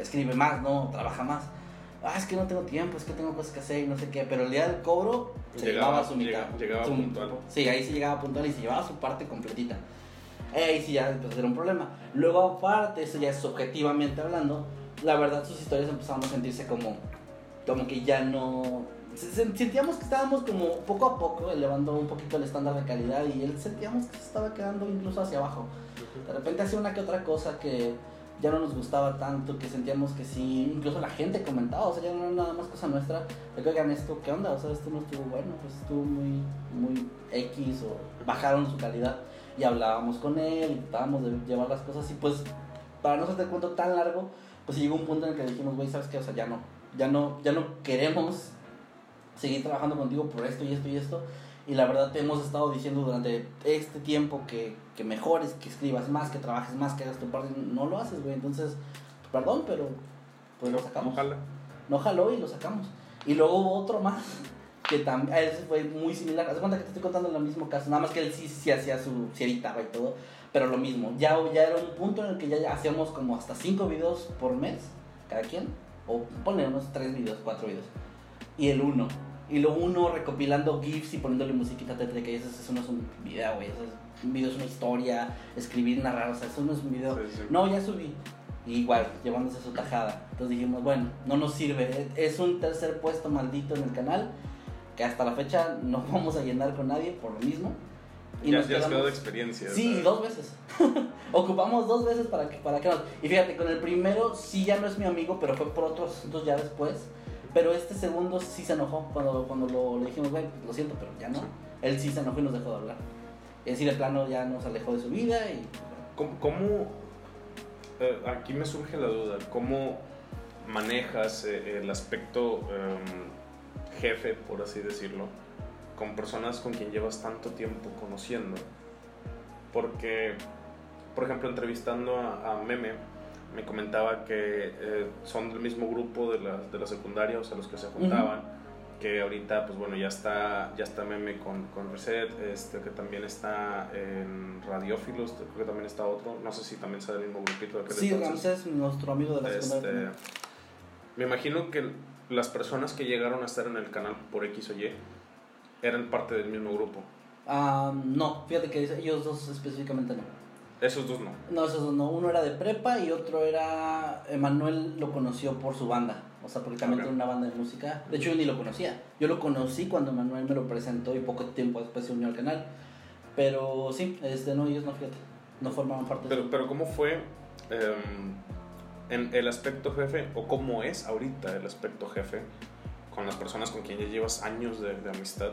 S2: escribe más, ¿no? Trabaja más. Ah, es que no tengo tiempo, es que tengo cosas que hacer y no sé qué. Pero el día del cobro se
S1: Llegaba-
S2: llevaba su mitad.
S1: llega- llegaba
S2: Su-
S1: puntual.
S2: Sí, ahí sí llegaba puntual y se llevaba su parte completita. Ahí sí ya empezó a ser un problema. Luego, aparte, eso ya es objetivamente hablando, la verdad sus historias empezaron a sentirse como, como que ya no... se- se- Sentíamos que estábamos como poco a poco elevando un poquito el estándar de calidad y él sentíamos que se estaba quedando incluso hacia abajo. De repente hacía una que otra cosa que ya no nos gustaba tanto, que sentíamos que sí, incluso la gente comentaba, o sea, ya no era nada más cosa nuestra, de que oigan esto, ¿qué onda? O sea, esto no estuvo bueno, pues estuvo muy, muy X o bajaron su calidad y hablábamos con él tratábamos de llevar las cosas y pues para no hacerte el cuento tan largo, pues llegó un punto en el que dijimos, güey, ¿sabes qué? O sea, ya no, ya no, ya no queremos seguir trabajando contigo por esto y esto y esto. Y la verdad te hemos estado diciendo durante este tiempo que, que mejores, que escribas más, que trabajes más, que hagas tu parte. No lo haces, güey. Entonces, perdón, pero pues lo sacamos.
S1: Ojalá.
S2: No jaló y lo sacamos. Y luego hubo otro más que también, a él fue muy similar. Haz cuenta que te estoy contando en el mismo caso. Nada más que él sí, sí hacía su, sí editaba y todo. Pero lo mismo. Ya, ya era un punto en el que ya, hacíamos como hasta cinco videos por mes, cada quien. O ponle unos tres videos, cuatro videos. Y el uno. Y lo uno recopilando GIFs y poniéndole musiquita tétrica. Y eso, eso no es un video, güey. Eso es, un video es una historia, escribir, narrar. O sea, eso no es un video.
S1: Sí, sí.
S2: No, ya subí. Y igual, llevándose su tajada. Entonces dijimos, bueno, no nos sirve. Es un tercer puesto maldito en el canal. Que hasta la fecha no vamos a llenar con nadie por lo mismo.
S1: ya
S2: nos
S1: ya has
S2: quedamos-
S1: de experiencia.
S2: Sí,
S1: ¿sabes?
S2: dos veces. Ocupamos dos veces para que, para que nos... Y fíjate, con el primero sí ya no es mi amigo, pero fue por otros asuntos ya después. Pero este segundo sí se enojó cuando, cuando lo, le dijimos, güey, lo siento, pero ya no. Él sí se enojó y nos dejó de hablar. Es decir, de plano ya nos alejó de su vida y...
S1: ¿Cómo, cómo- eh, aquí me surge la duda, ¿cómo manejas eh, el aspecto em, jefe, por así decirlo, con personas con quien llevas tanto tiempo conociendo? Porque, por ejemplo, entrevistando a, a Meme, me comentaba que eh, son del mismo grupo de la, de la secundaria, o sea, los que se juntaban, que ahorita, pues bueno, ya está, ya está meme con, con Reset, este, que también está en Radiófilos, creo que también está otro, no sé si también sea del mismo grupito de aquel
S2: Sí,
S1: entonces.
S2: Ramsés, nuestro amigo de la
S1: Este,
S2: secundaria.
S1: me imagino que las personas que llegaron a estar en el canal por X o Y eran parte del mismo grupo.
S2: Ah, no, fíjate que ellos dos específicamente no.
S1: Esos dos no.
S2: No, esos dos no. Uno era de prepa y otro era. Emanuel lo conoció por su banda. O sea, porque también tiene una banda de música. De hecho, yo ni lo conocía. Yo lo conocí cuando Emanuel me lo presentó y poco tiempo después se unió al canal. Pero sí, este, no, ellos no, fíjate. No formaban parte de
S1: Pero, pero ¿cómo fue em, en el aspecto jefe o cómo es ahorita el aspecto jefe con las personas con quien ya llevas años de, de amistad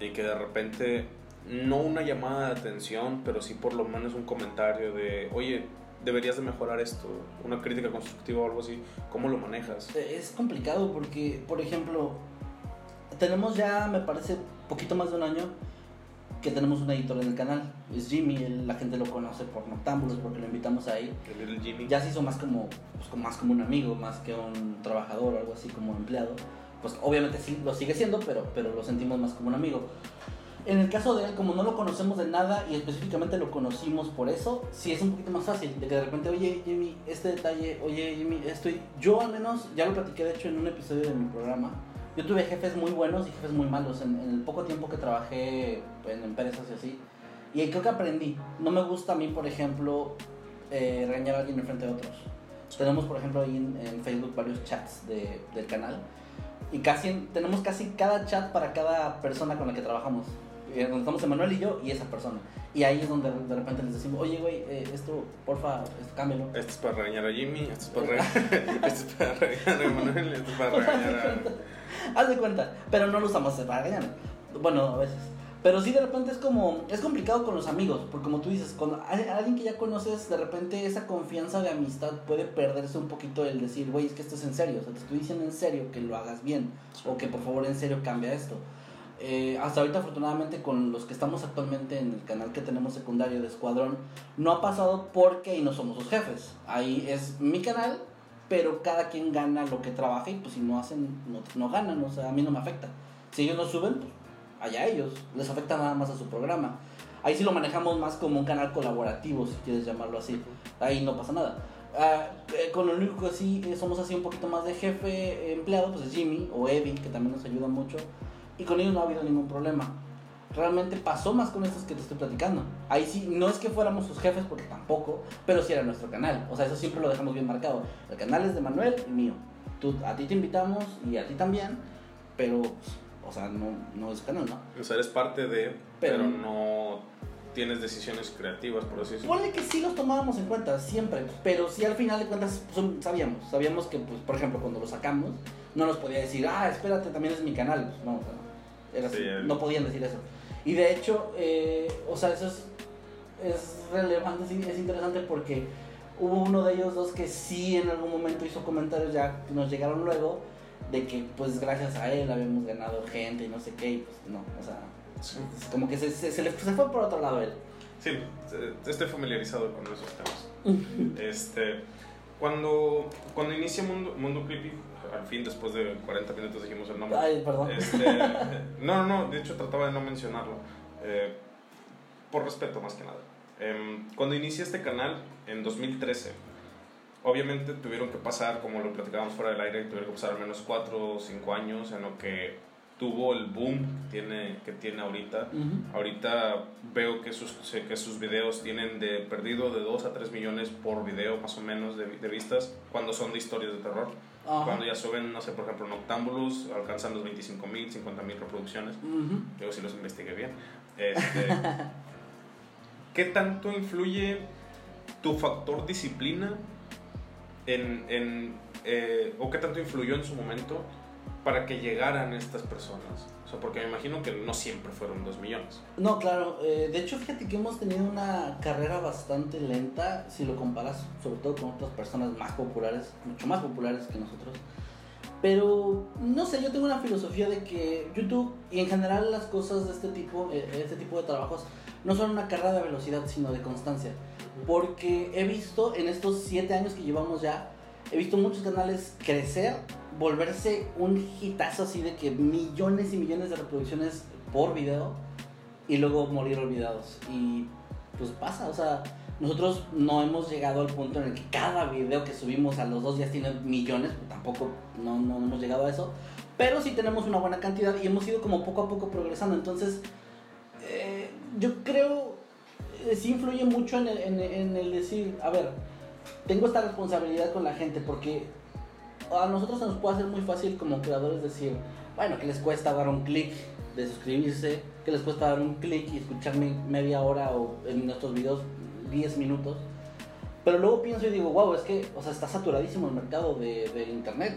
S1: y que de repente no una llamada de atención, pero sí por lo menos un comentario de, oye, deberías de mejorar esto, una crítica constructiva o algo así, ¿cómo lo manejas?
S2: Eh, Es complicado porque, por ejemplo, tenemos ya, me parece, poquito más de un año que tenemos un editor en el canal. Es Jimmy, él- la gente lo conoce por Noctámbulos porque lo invitamos ahí.
S1: El Jimmy.
S2: Ya se hizo más como, pues, como- más como un amigo, más que un trabajador o algo así como empleado. Pues obviamente sí lo sigue siendo, pero, pero lo sentimos más como un amigo. En el caso de él, como no lo conocemos de nada y específicamente lo conocimos por eso, sí es un poquito más fácil. De que de repente, oye Jimmy, este detalle, oye Jimmy, esto. y- Yo al menos, ya lo platiqué de hecho en un episodio de mi programa. Yo tuve jefes muy buenos y jefes muy malos en, en el poco tiempo que trabajé en empresas y así. Y creo que aprendí. No me gusta a mí, por ejemplo, eh, regañar a alguien en frente de otros. Tenemos, por ejemplo, ahí en, en Facebook varios chats de- del canal. Y casi en- tenemos casi cada chat para cada persona con la que trabajamos. Eh, Donde estamos Emanuel y yo y esa persona. Y ahí es donde de repente les decimos, oye, güey, eh, esto, porfa, esto, cámbialo.
S1: Este es para regañar a Jimmy, este es para regañar, este es para regañar a Emanuel, este es para regañar a...
S2: Haz de cuenta, pero no lo usamos para regañar. Bueno, a veces. Pero sí, de repente es como, es complicado con los amigos, porque como tú dices, a- alguien que ya conoces, de repente esa confianza de amistad puede perderse un poquito el decir, güey, es que esto es en serio, o sea, te estoy diciendo en serio que lo hagas bien, o que por favor en serio cambia esto. Eh, hasta ahorita afortunadamente con los que estamos actualmente en el canal que tenemos secundario de Escuadrón, no ha pasado porque ahí no somos los jefes. Ahí es mi canal, pero cada quien gana lo que trabaja y pues si no hacen, no, no ganan, o sea, a mí no me afecta. Si ellos no suben, pues allá ellos, les afecta nada más a su programa. Ahí sí lo manejamos más como un canal colaborativo, si quieres llamarlo así. Ahí no pasa nada. Ah, eh, con lo único que sí eh, somos así un poquito más de jefe eh, empleado, pues es Jimmy o Evi, que también nos ayuda mucho. Y con ellos no ha habido ningún problema. Realmente pasó más con estos que te estoy platicando. Ahí sí, no es que fuéramos sus jefes, porque tampoco, pero sí era nuestro canal. O sea, eso siempre lo dejamos bien marcado. El canal es de Manuel y mío. Tú, a ti te invitamos y a ti también, pero, o sea, no, no es canal, ¿no?
S1: O sea, eres parte de, pero,
S2: Pero-
S1: no tienes decisiones creativas, por así decirlo.
S2: Puede que sí los tomábamos en cuenta, siempre, pero sí al final de cuentas pues, sabíamos, sabíamos que, pues, por ejemplo, cuando lo sacamos, no nos podía decir, ah, espérate, también es mi canal, pues, no, o sea, era así,
S1: el-
S2: no podían decir eso. Y de hecho, eh, o sea, eso es, es relevante, es interesante porque hubo uno de ellos dos que sí en algún momento hizo comentarios, ya nos llegaron luego, de que pues gracias a él habíamos ganado gente y no sé qué, y pues no, o sea,
S1: Sí,
S2: es como que se, se, se le- se fue por otro lado él.
S1: Sí, estoy familiarizado con esos temas. este, cuando, cuando inicia Mundo, Mundo Creepy, al fin, después de 40 minutos dijimos el nombre.
S2: Ay, perdón.
S1: Este, no, no, no, de hecho trataba de no mencionarlo. eh, por respeto más que nada. Em, cuando inicié este canal en 2013, obviamente tuvieron que pasar, como lo platicábamos fuera del aire, tuvieron que pasar al menos 4 o 5 años en lo que tuvo el boom que tiene, que tiene ahorita. Ahorita veo que sus, que sus videos tienen de perdido de 2 a 3 millones por video más o menos de, de vistas cuando son de historias de terror. Cuando ya suben, no sé, por ejemplo, Noctambulus, alcanzan los 25 mil, 50 mil reproducciones.
S2: Ujú.
S1: Yo sí los investigué bien. Este, ¿Qué tanto influye tu factor disciplina en, en, eh, o qué tanto influyó en su momento para que llegaran estas personas? O sea, porque me imagino que no siempre fueron 2 millones.
S2: No, claro. eh, de hecho, fíjate que hemos tenido una carrera bastante lenta si lo comparas, sobre todo con otras personas más populares, mucho más populares que nosotros. Pero, no sé, yo tengo una filosofía de que YouTube y en general las cosas de este tipo, eh, este tipo de trabajos, no son una carrera de velocidad, sino de constancia. Porque he visto en estos siete años que llevamos ya he visto muchos canales crecer, volverse un hitazo así de que millones y millones de reproducciones por video y luego morir olvidados. Y pues pasa, o sea, nosotros no hemos llegado al punto en el que cada video que subimos a los dos días tiene millones, tampoco no, no hemos llegado a eso, pero sí tenemos una buena cantidad y hemos ido como poco a poco progresando. Entonces, eh, yo creo, eh, sí influye mucho en el, en, en el decir, a ver, tengo esta responsabilidad con la gente porque a nosotros nos puede hacer muy fácil como creadores decir, bueno, que les cuesta dar un clic de suscribirse, que les cuesta dar un clic y escucharme media hora o en nuestros videos 10 minutos. Pero luego pienso y digo, wow, es que, o sea, está saturadísimo el mercado de, de internet.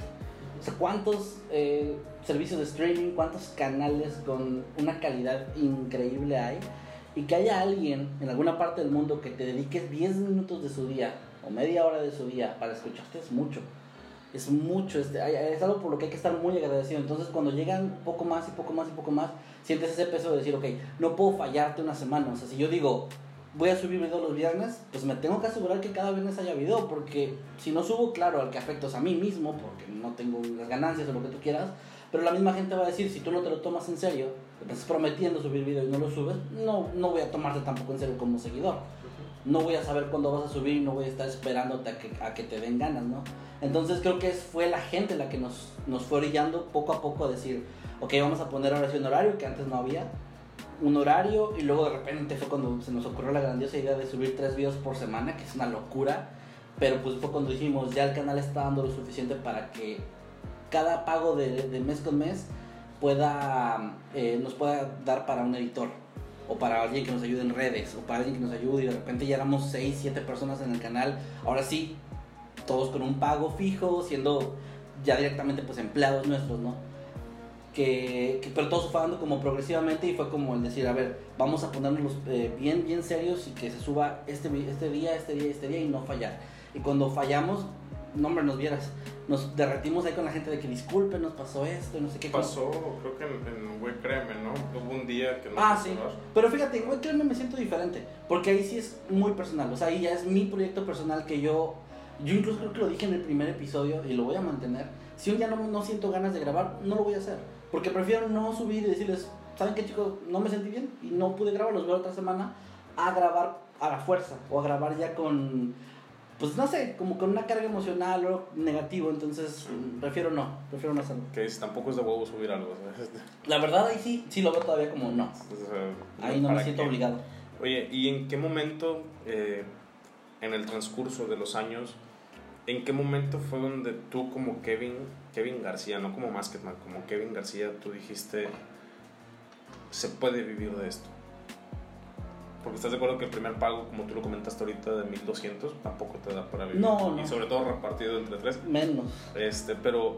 S2: O sea, ¿cuántos eh, servicios de streaming, cuántos canales con una calidad increíble hay? Y que haya alguien en alguna parte del mundo que te dedique 10 minutos de su día o media hora de su día para escucharte es mucho. Es mucho, este, es algo por lo que hay que estar muy agradecido. Entonces, cuando llegan poco más y poco más y poco más, sientes ese peso de decir, ok, no puedo fallarte una semana. O sea, si yo digo, voy a subir video los viernes, pues me tengo que asegurar que cada viernes haya video, porque si no subo, claro, al que afecto a mí mismo, porque no tengo las ganancias o lo que tú quieras, pero la misma gente va a decir, si tú no te lo tomas en serio, estás prometiendo subir video y no lo subes, no, no voy a tomarte tampoco en serio como seguidor. No voy a saber cuándo vas a subir y no voy a estar esperándote a que, a que te den ganas, ¿no? Entonces creo que fue la gente la que nos, nos fue orillando poco a poco a decir, ok, vamos a poner ahora sí un horario que antes no había, un horario y luego de repente fue cuando se nos ocurrió la grandiosa idea de subir tres videos por semana, que es una locura, pero pues fue cuando dijimos, ya el canal está dando lo suficiente para que cada pago de, de mes con mes pueda, eh, nos pueda dar para un editor o para alguien que nos ayude en redes o para alguien que nos ayude y de repente ya éramos 6, 7 personas en el canal, ahora sí, todos con un pago fijo, siendo ya directamente pues empleados nuestros, ¿no? Que, que, pero todo como progresivamente y fue como el decir, a ver, vamos a ponernos eh, bien, bien serios y que se suba este, este día, este día, este día y no fallar. Y cuando fallamos, no hombre, nos vieras, nos derretimos ahí con la gente de que disculpe, nos pasó esto, no sé qué.
S1: Pasó, creo que en, en Güey Créeme, ¿no? Hubo un día que no
S2: Ah, sí. Pero fíjate, en Güey Créeme me siento diferente, porque ahí sí es muy personal, o sea, ahí ya es mi proyecto personal que yo, yo incluso creo que lo dije en el primer episodio y lo voy a mantener. Si un día no, no siento ganas de grabar, no lo voy a hacer, porque prefiero no subir y decirles, ¿saben qué chicos? No me sentí bien y no pude grabar, los veo otra semana, a grabar a la fuerza o a grabar ya con pues no sé, como con una carga emocional o negativo, entonces prefiero no, prefiero no hacerlo.
S1: Que tampoco es de huevo subir algo, ¿sabes?
S2: La verdad ahí sí, sí lo veo todavía como no. ahí no me siento
S1: qué?
S2: obligado.
S1: Oye, ¿y en qué momento, eh, en el transcurso de los años, en qué momento fue donde tú como Kevin, Kevin García, no como Masketman, como Kevin García, tú dijiste, se puede vivir de esto? Porque estás de acuerdo que el primer pago, como tú lo comentaste ahorita, de 1200, tampoco te da para vivir.
S2: No, no.
S1: Y sobre todo repartido entre tres.
S2: Menos.
S1: Este, pero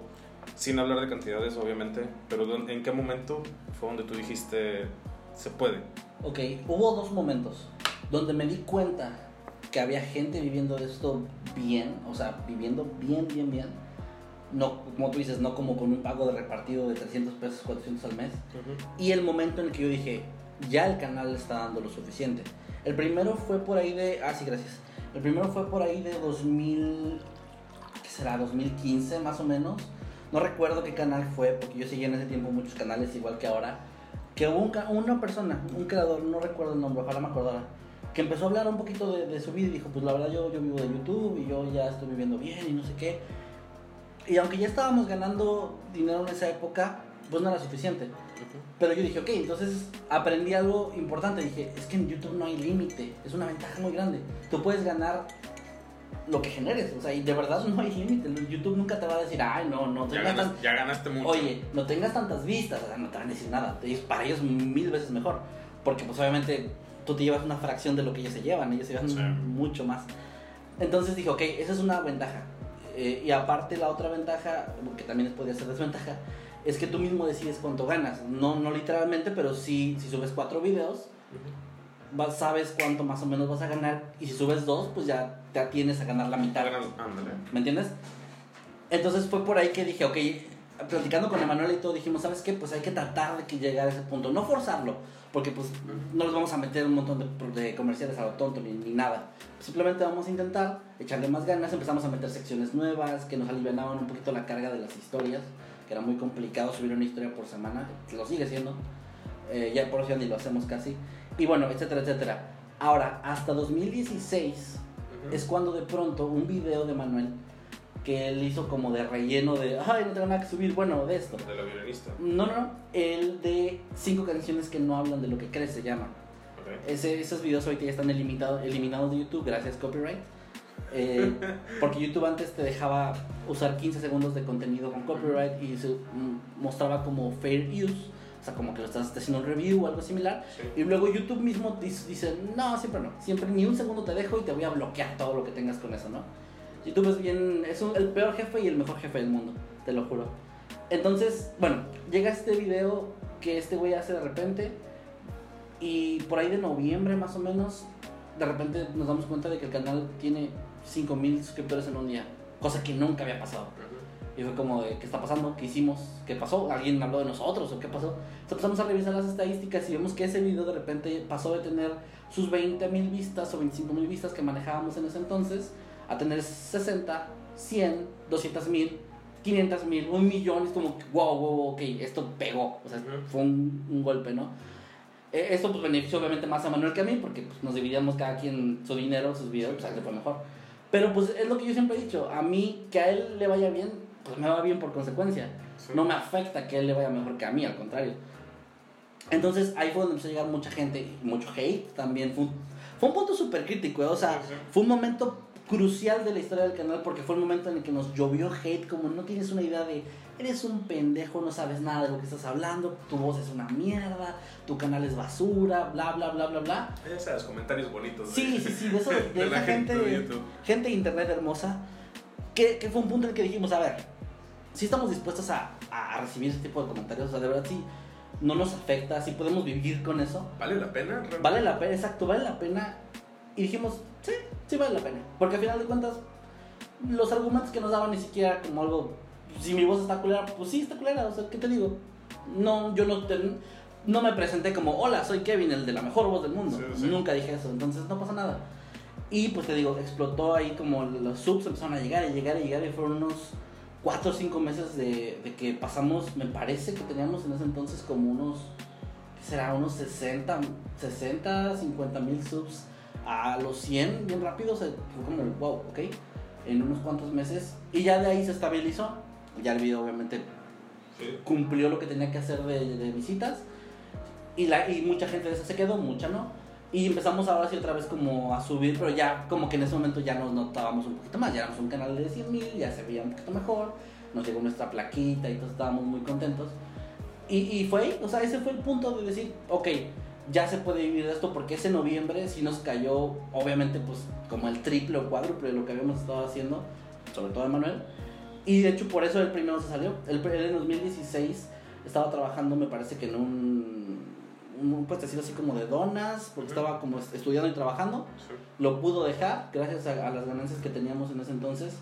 S1: sin hablar de cantidades, obviamente. Pero ¿dó- ¿en qué momento fue donde tú dijiste, se puede?
S2: Ok, hubo dos momentos donde me di cuenta que había gente viviendo de esto bien, o sea, viviendo bien, bien, bien. No, como tú dices, no como con un pago de repartido de 300 pesos, 400 al mes. Y el momento en el que yo dije, ya el canal está dando lo suficiente. El primero fue por ahí de. Ah, sí, gracias. El primero fue por ahí de 2000. ¿Qué será? 2015 más o menos. No recuerdo qué canal fue, porque yo seguía en ese tiempo muchos canales, igual que ahora. Que hubo un una persona, un creador, no recuerdo el nombre, ojalá me acordara, que empezó a hablar un poquito de, de su vida y dijo: Pues la verdad, yo, yo vivo de YouTube y yo ya estoy viviendo bien y no sé qué. Y aunque ya estábamos ganando dinero en esa época, pues no era suficiente. Pero yo dije, ok, entonces aprendí algo importante. Dije, es que en YouTube no hay límite. Es una ventaja muy grande. Tú puedes ganar lo que generes. O sea, y de verdad no hay límite. YouTube nunca te va a decir, ay, no, no
S1: Ya, ganas-
S2: tan-
S1: ya ganaste mucho.
S2: Oye, no tengas tantas vistas. O sea, no te van a decir nada. Para ellos mil veces mejor. Porque pues obviamente tú te llevas una fracción de lo que ellos se llevan. Ellos se llevan
S1: Sí.
S2: mucho más. Entonces dije, ok, esa es una ventaja. Eh, y aparte la otra ventaja, que también podría ser desventaja, es que tú mismo decides cuánto ganas. No, no literalmente, pero sí, si subes cuatro videos, vas- sabes cuánto más o menos vas a ganar. Y si subes dos, pues ya te atienes a ganar la mitad. ¿Me entiendes? Entonces fue por ahí que dije, ok, platicando con Emanuel y todo, dijimos, ¿sabes qué? Pues hay que tratar de que llegar a ese punto, no forzarlo, porque pues no les vamos a meter un montón de, de comerciales a lo tonto ni, ni, nada. Simplemente vamos a intentar echarle más ganas, empezamos a meter secciones nuevas que nos alivianaban un poquito la carga de las historias, que era muy complicado subir una historia por semana, lo sigue siendo, eh, ya por eso ya ni lo hacemos casi, y bueno, etcétera, etcétera. Ahora, hasta 2016 uh -huh. es cuando de pronto un video de Manuel que él hizo como de relleno de, ay, no tengo nada que subir, bueno, de esto.
S1: De la violinista.
S2: No, no, no, el de cinco canciones que no hablan de lo que crees se llama.
S1: Okay.
S2: Ese, esos videos ahorita ya están eliminados, eliminados de YouTube gracias copyright. Eh, porque YouTube antes te dejaba usar 15 segundos de contenido con copyright y se mm, mostraba como fair use. O sea, como que lo estás haciendo un review o algo similar.
S1: Sí.
S2: Y luego YouTube mismo dice, dice, no, siempre no. Siempre ni un segundo te dejo y te voy a bloquear todo lo que tengas con eso, ¿no? YouTube es bien, es un, el peor jefe y el mejor jefe del mundo, te lo juro. Entonces, bueno, llega este video que este güey hace de repente y por ahí de noviembre más o menos, de repente nos damos cuenta de que el canal tiene 5000 suscriptores en un día, cosa que nunca había pasado. Y fue como de, ¿qué está pasando? ¿Qué hicimos? ¿Qué pasó? ¿Alguien habló de nosotros o qué pasó? Entonces empezamos a revisar las estadísticas y vemos que ese video de repente pasó de tener sus 20 mil vistas o 25 mil vistas que manejábamos en ese entonces a tener 60, 100, 200 mil, 500 mil, un millón. Es como, wow, wow, ok, esto pegó. O sea, uh -huh. fue un, un, golpe, ¿no? Eh, esto pues benefició obviamente más a Manuel que a mí porque pues, nos dividíamos cada quien su dinero, sus videos, pues a él le fue mejor. Pero pues es lo que yo siempre he dicho, a mí que a él le vaya bien, pues me va bien por consecuencia. Sí. No me afecta que él le vaya mejor que a mí, al contrario. Entonces ahí fue donde empezó a llegar mucha gente, mucho hate también. Fue un, fue un punto súper crítico, ¿eh? o sea, sí, sí. fue un momento crucial de la historia del canal porque fue el momento en el que nos llovió hate, como no tienes una idea de, eres un pendejo, no sabes nada de lo que estás hablando, tu voz es una mierda, tu canal es basura, bla, bla, bla, bla, bla.
S1: Ya sabes, comentarios bonitos.
S2: De, sí, sí, sí, de eso, de, de esa gente, gente, gente de internet hermosa, que, que, fue un punto en el que dijimos, a ver, si estamos dispuestos a, a recibir ese tipo de comentarios, o sea, de verdad sí no nos afecta, si podemos vivir con eso.
S1: ¿Vale la pena? Realmente?
S2: Vale la pena, exacto, vale la pena. Y dijimos, sí, sí vale la pena. Porque al final de cuentas, los argumentos que nos daban ni siquiera como algo, si mi voz está culera, pues sí está culera, o sea, ¿qué te digo? No, yo no, te, no me presenté como, hola, soy Kevin, el de la mejor voz del mundo. Sí, sí. Nunca dije eso, entonces no pasa nada. Y pues te digo, explotó ahí como los subs empezaron a llegar y llegar y llegar y fueron unos 4 o 5 meses de, de, que pasamos, me parece que teníamos en ese entonces como unos, ¿qué será? Unos 60, 60, 50 mil subs a los 100 bien rápido, fue como, wow, ok, en unos cuantos meses. Y ya de ahí se estabilizó, ya el video obviamente
S1: Sí.
S2: cumplió lo que tenía que hacer de, de visitas. Y, la, y mucha gente de esa se quedó, mucha no. Y empezamos ahora sí otra vez como a subir, pero ya como que en ese momento ya nos notábamos un poquito más. Ya éramos un canal de 100 mil, ya se veía un poquito mejor. Nos llegó nuestra plaquita y todos estábamos muy contentos. Y, y fue ahí, o sea, ese fue el punto de decir, ok, ya se puede vivir de esto porque ese noviembre sí nos cayó, obviamente, pues como el triple o cuádruple de lo que habíamos estado haciendo, sobre todo Manuel. Y de hecho por eso el primero se salió. El, en 2016 estaba trabajando, me parece que en un, un puestecito así como de donas, porque
S1: Ujú.
S2: estaba como estudiando y trabajando.
S1: Sí.
S2: Lo pudo dejar gracias a, a las ganancias que teníamos en ese entonces.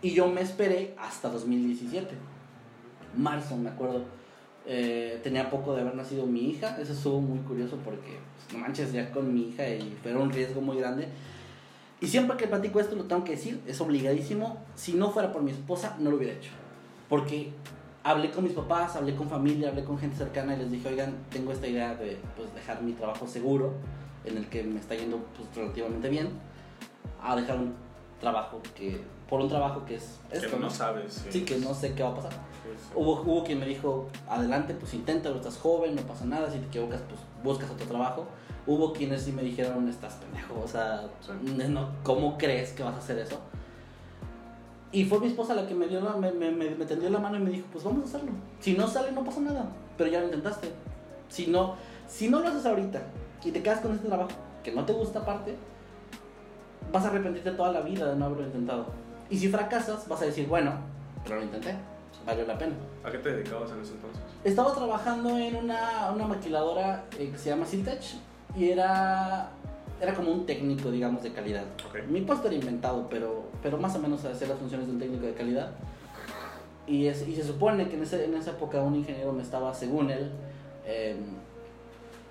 S2: Y yo me esperé hasta 2017. Marzo, me acuerdo. Eh, tenía poco de haber nacido mi hija. Eso estuvo muy curioso porque, pues, no manches, ya con mi hija y fue un riesgo muy grande. Y siempre que platico esto lo tengo que decir, es obligadísimo. Si no fuera por mi esposa, no lo hubiera hecho. Porque hablé con mis papás, hablé con familia, hablé con gente cercana y les dije, oigan, tengo esta idea de pues, dejar mi trabajo seguro, en el que me está yendo pues, relativamente bien, a dejar un trabajo que, por un trabajo que es
S1: Que
S2: esto,
S1: no sabes. Sí,
S2: Sí, que no sé qué va a pasar. Hubo, hubo quien me dijo, adelante, pues inténtalo, estás joven, no pasa nada, si te equivocas, pues buscas otro trabajo. Hubo quienes sí me dijeron, estás pendejo, o sea, no, ¿cómo crees que vas a hacer eso? Y fue mi esposa la que me, dio la, me, me, me, me tendió la mano y me dijo, pues vamos a hacerlo. Si no sale, no pasa nada, pero ya lo intentaste. Si no, si no lo haces ahorita y te quedas con este trabajo que no te gusta aparte, vas a arrepentirte toda la vida de no haberlo intentado. Y si fracasas, vas a decir, bueno, pero lo intenté, valió la pena.
S1: ¿A qué te dedicabas en ese entonces?
S2: Estaba trabajando en una, una maquiladora eh, que se llama Siltech y era, era como un técnico, digamos, de calidad.
S1: Ok.
S2: Mi puesto era inventado, pero, pero más o menos hacía las funciones de un técnico de calidad. Y, es, y se supone que en, ese, en esa época un ingeniero me estaba, según él, em,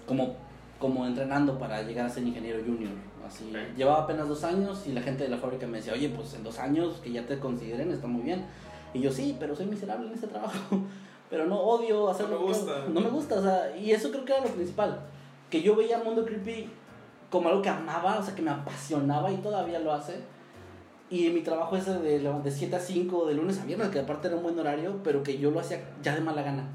S2: como, como entrenando para llegar a ser ingeniero junior. Así,
S1: Ok.
S2: llevaba apenas dos años y la gente de la fábrica me decía, oye, pues en dos años que ya te consideren está muy bien. Y yo sí, pero soy miserable en este trabajo. pero no odio hacerlo.
S1: No me gusta.
S2: No me gusta, o sea, y eso creo que era lo principal. Que yo veía Mundo Creepy como algo que amaba, o sea, que me apasionaba y todavía lo hace. Y mi trabajo ese de, de 7 a 5, de lunes a viernes, que aparte era un buen horario, pero que yo lo hacía ya de mala gana.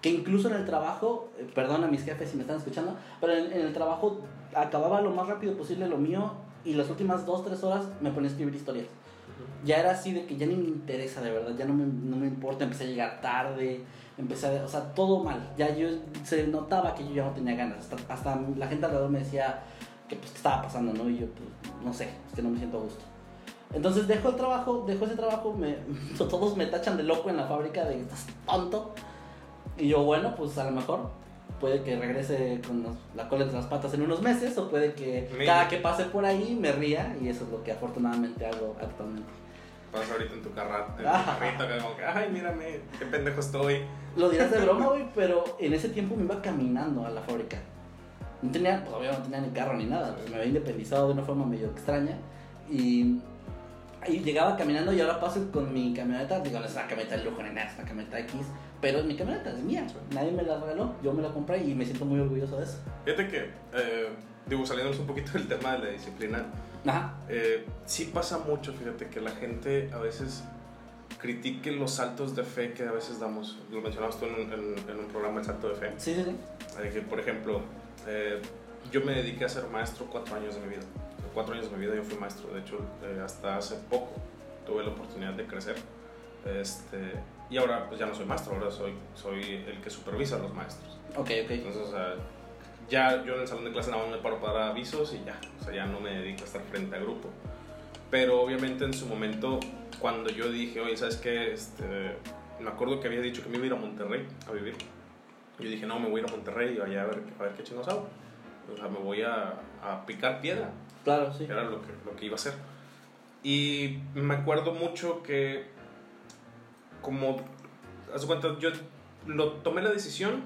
S2: Que incluso en el trabajo, eh, perdón a mis jefes si me están escuchando, pero en, en el trabajo acababa lo más rápido posible lo mío y las últimas 2, 3 horas me ponía a escribir historias. Ya era así de que ya ni me interesa de verdad, ya no me, no me importa, empecé a llegar tarde, empecé a, o sea, todo mal. Ya yo se notaba que yo ya no tenía ganas, hasta, hasta la gente alrededor me decía que pues qué estaba pasando, ¿no? Y yo pues no sé, es que no me siento a gusto. Entonces dejo el trabajo, dejo ese trabajo, me, todos me tachan de loco en la fábrica de que estás tonto. Y yo, bueno, pues a lo mejor puede que regrese con los- la cola entre las patas en unos meses o puede que
S1: Maybe.
S2: cada que pase por ahí me ría y eso es lo que afortunadamente hago actualmente.
S1: Vas ahorita en tu
S2: Ah.
S1: carrito, que como que, ay, mírame, qué pendejo estoy.
S2: Lo dirás de broma, güey, pero en ese tiempo me iba caminando a la fábrica. No tenía, pues obviamente no tenía ni carro ni nada, pues me había independizado de una forma medio extraña y, y llegaba caminando y ahora paso con mi camioneta, digo, no es una camioneta de lujo ni nada, es una camioneta X, pero es mi camioneta, es mía, nadie me la regaló, yo me la compré y me siento muy orgulloso de eso.
S1: Fíjate que, eh, digo, saliéndonos un poquito del tema de la disciplina,
S2: Ajá,
S1: eh, sí pasa mucho, fíjate, que la gente a veces critique los saltos de fe que a veces damos. Lo mencionabas tú en, un- en- en un programa, el salto de fe.
S2: sí, sí, sí.
S1: Eh, que, por ejemplo, eh, yo me dediqué a ser maestro cuatro años de mi vida. Cuatro años de mi vida yo fui maestro. De hecho, eh, hasta hace poco tuve la oportunidad de crecer. Este, y ahora pues ya no soy maestro, ahora soy, soy el que supervisa a los maestros.
S2: Ok, ok.
S1: Entonces, o sea, ya yo en el salón de clase nada más me paro para dar avisos y ya. O sea, ya no me dedico a estar frente a grupo. Pero obviamente en su momento, cuando yo dije, oye, ¿sabes qué? Este, me acuerdo que había dicho que me iba a ir a Monterrey a vivir. Yo dije, no, me voy a ir a Monterrey y allá a ver, a ver qué chingados hago. O sea, me voy a, a picar piedra,
S2: Claro, sí.
S1: que era lo que, lo que iba a hacer. Y me acuerdo mucho que, como, haz de cuenta, yo lo tomé la decisión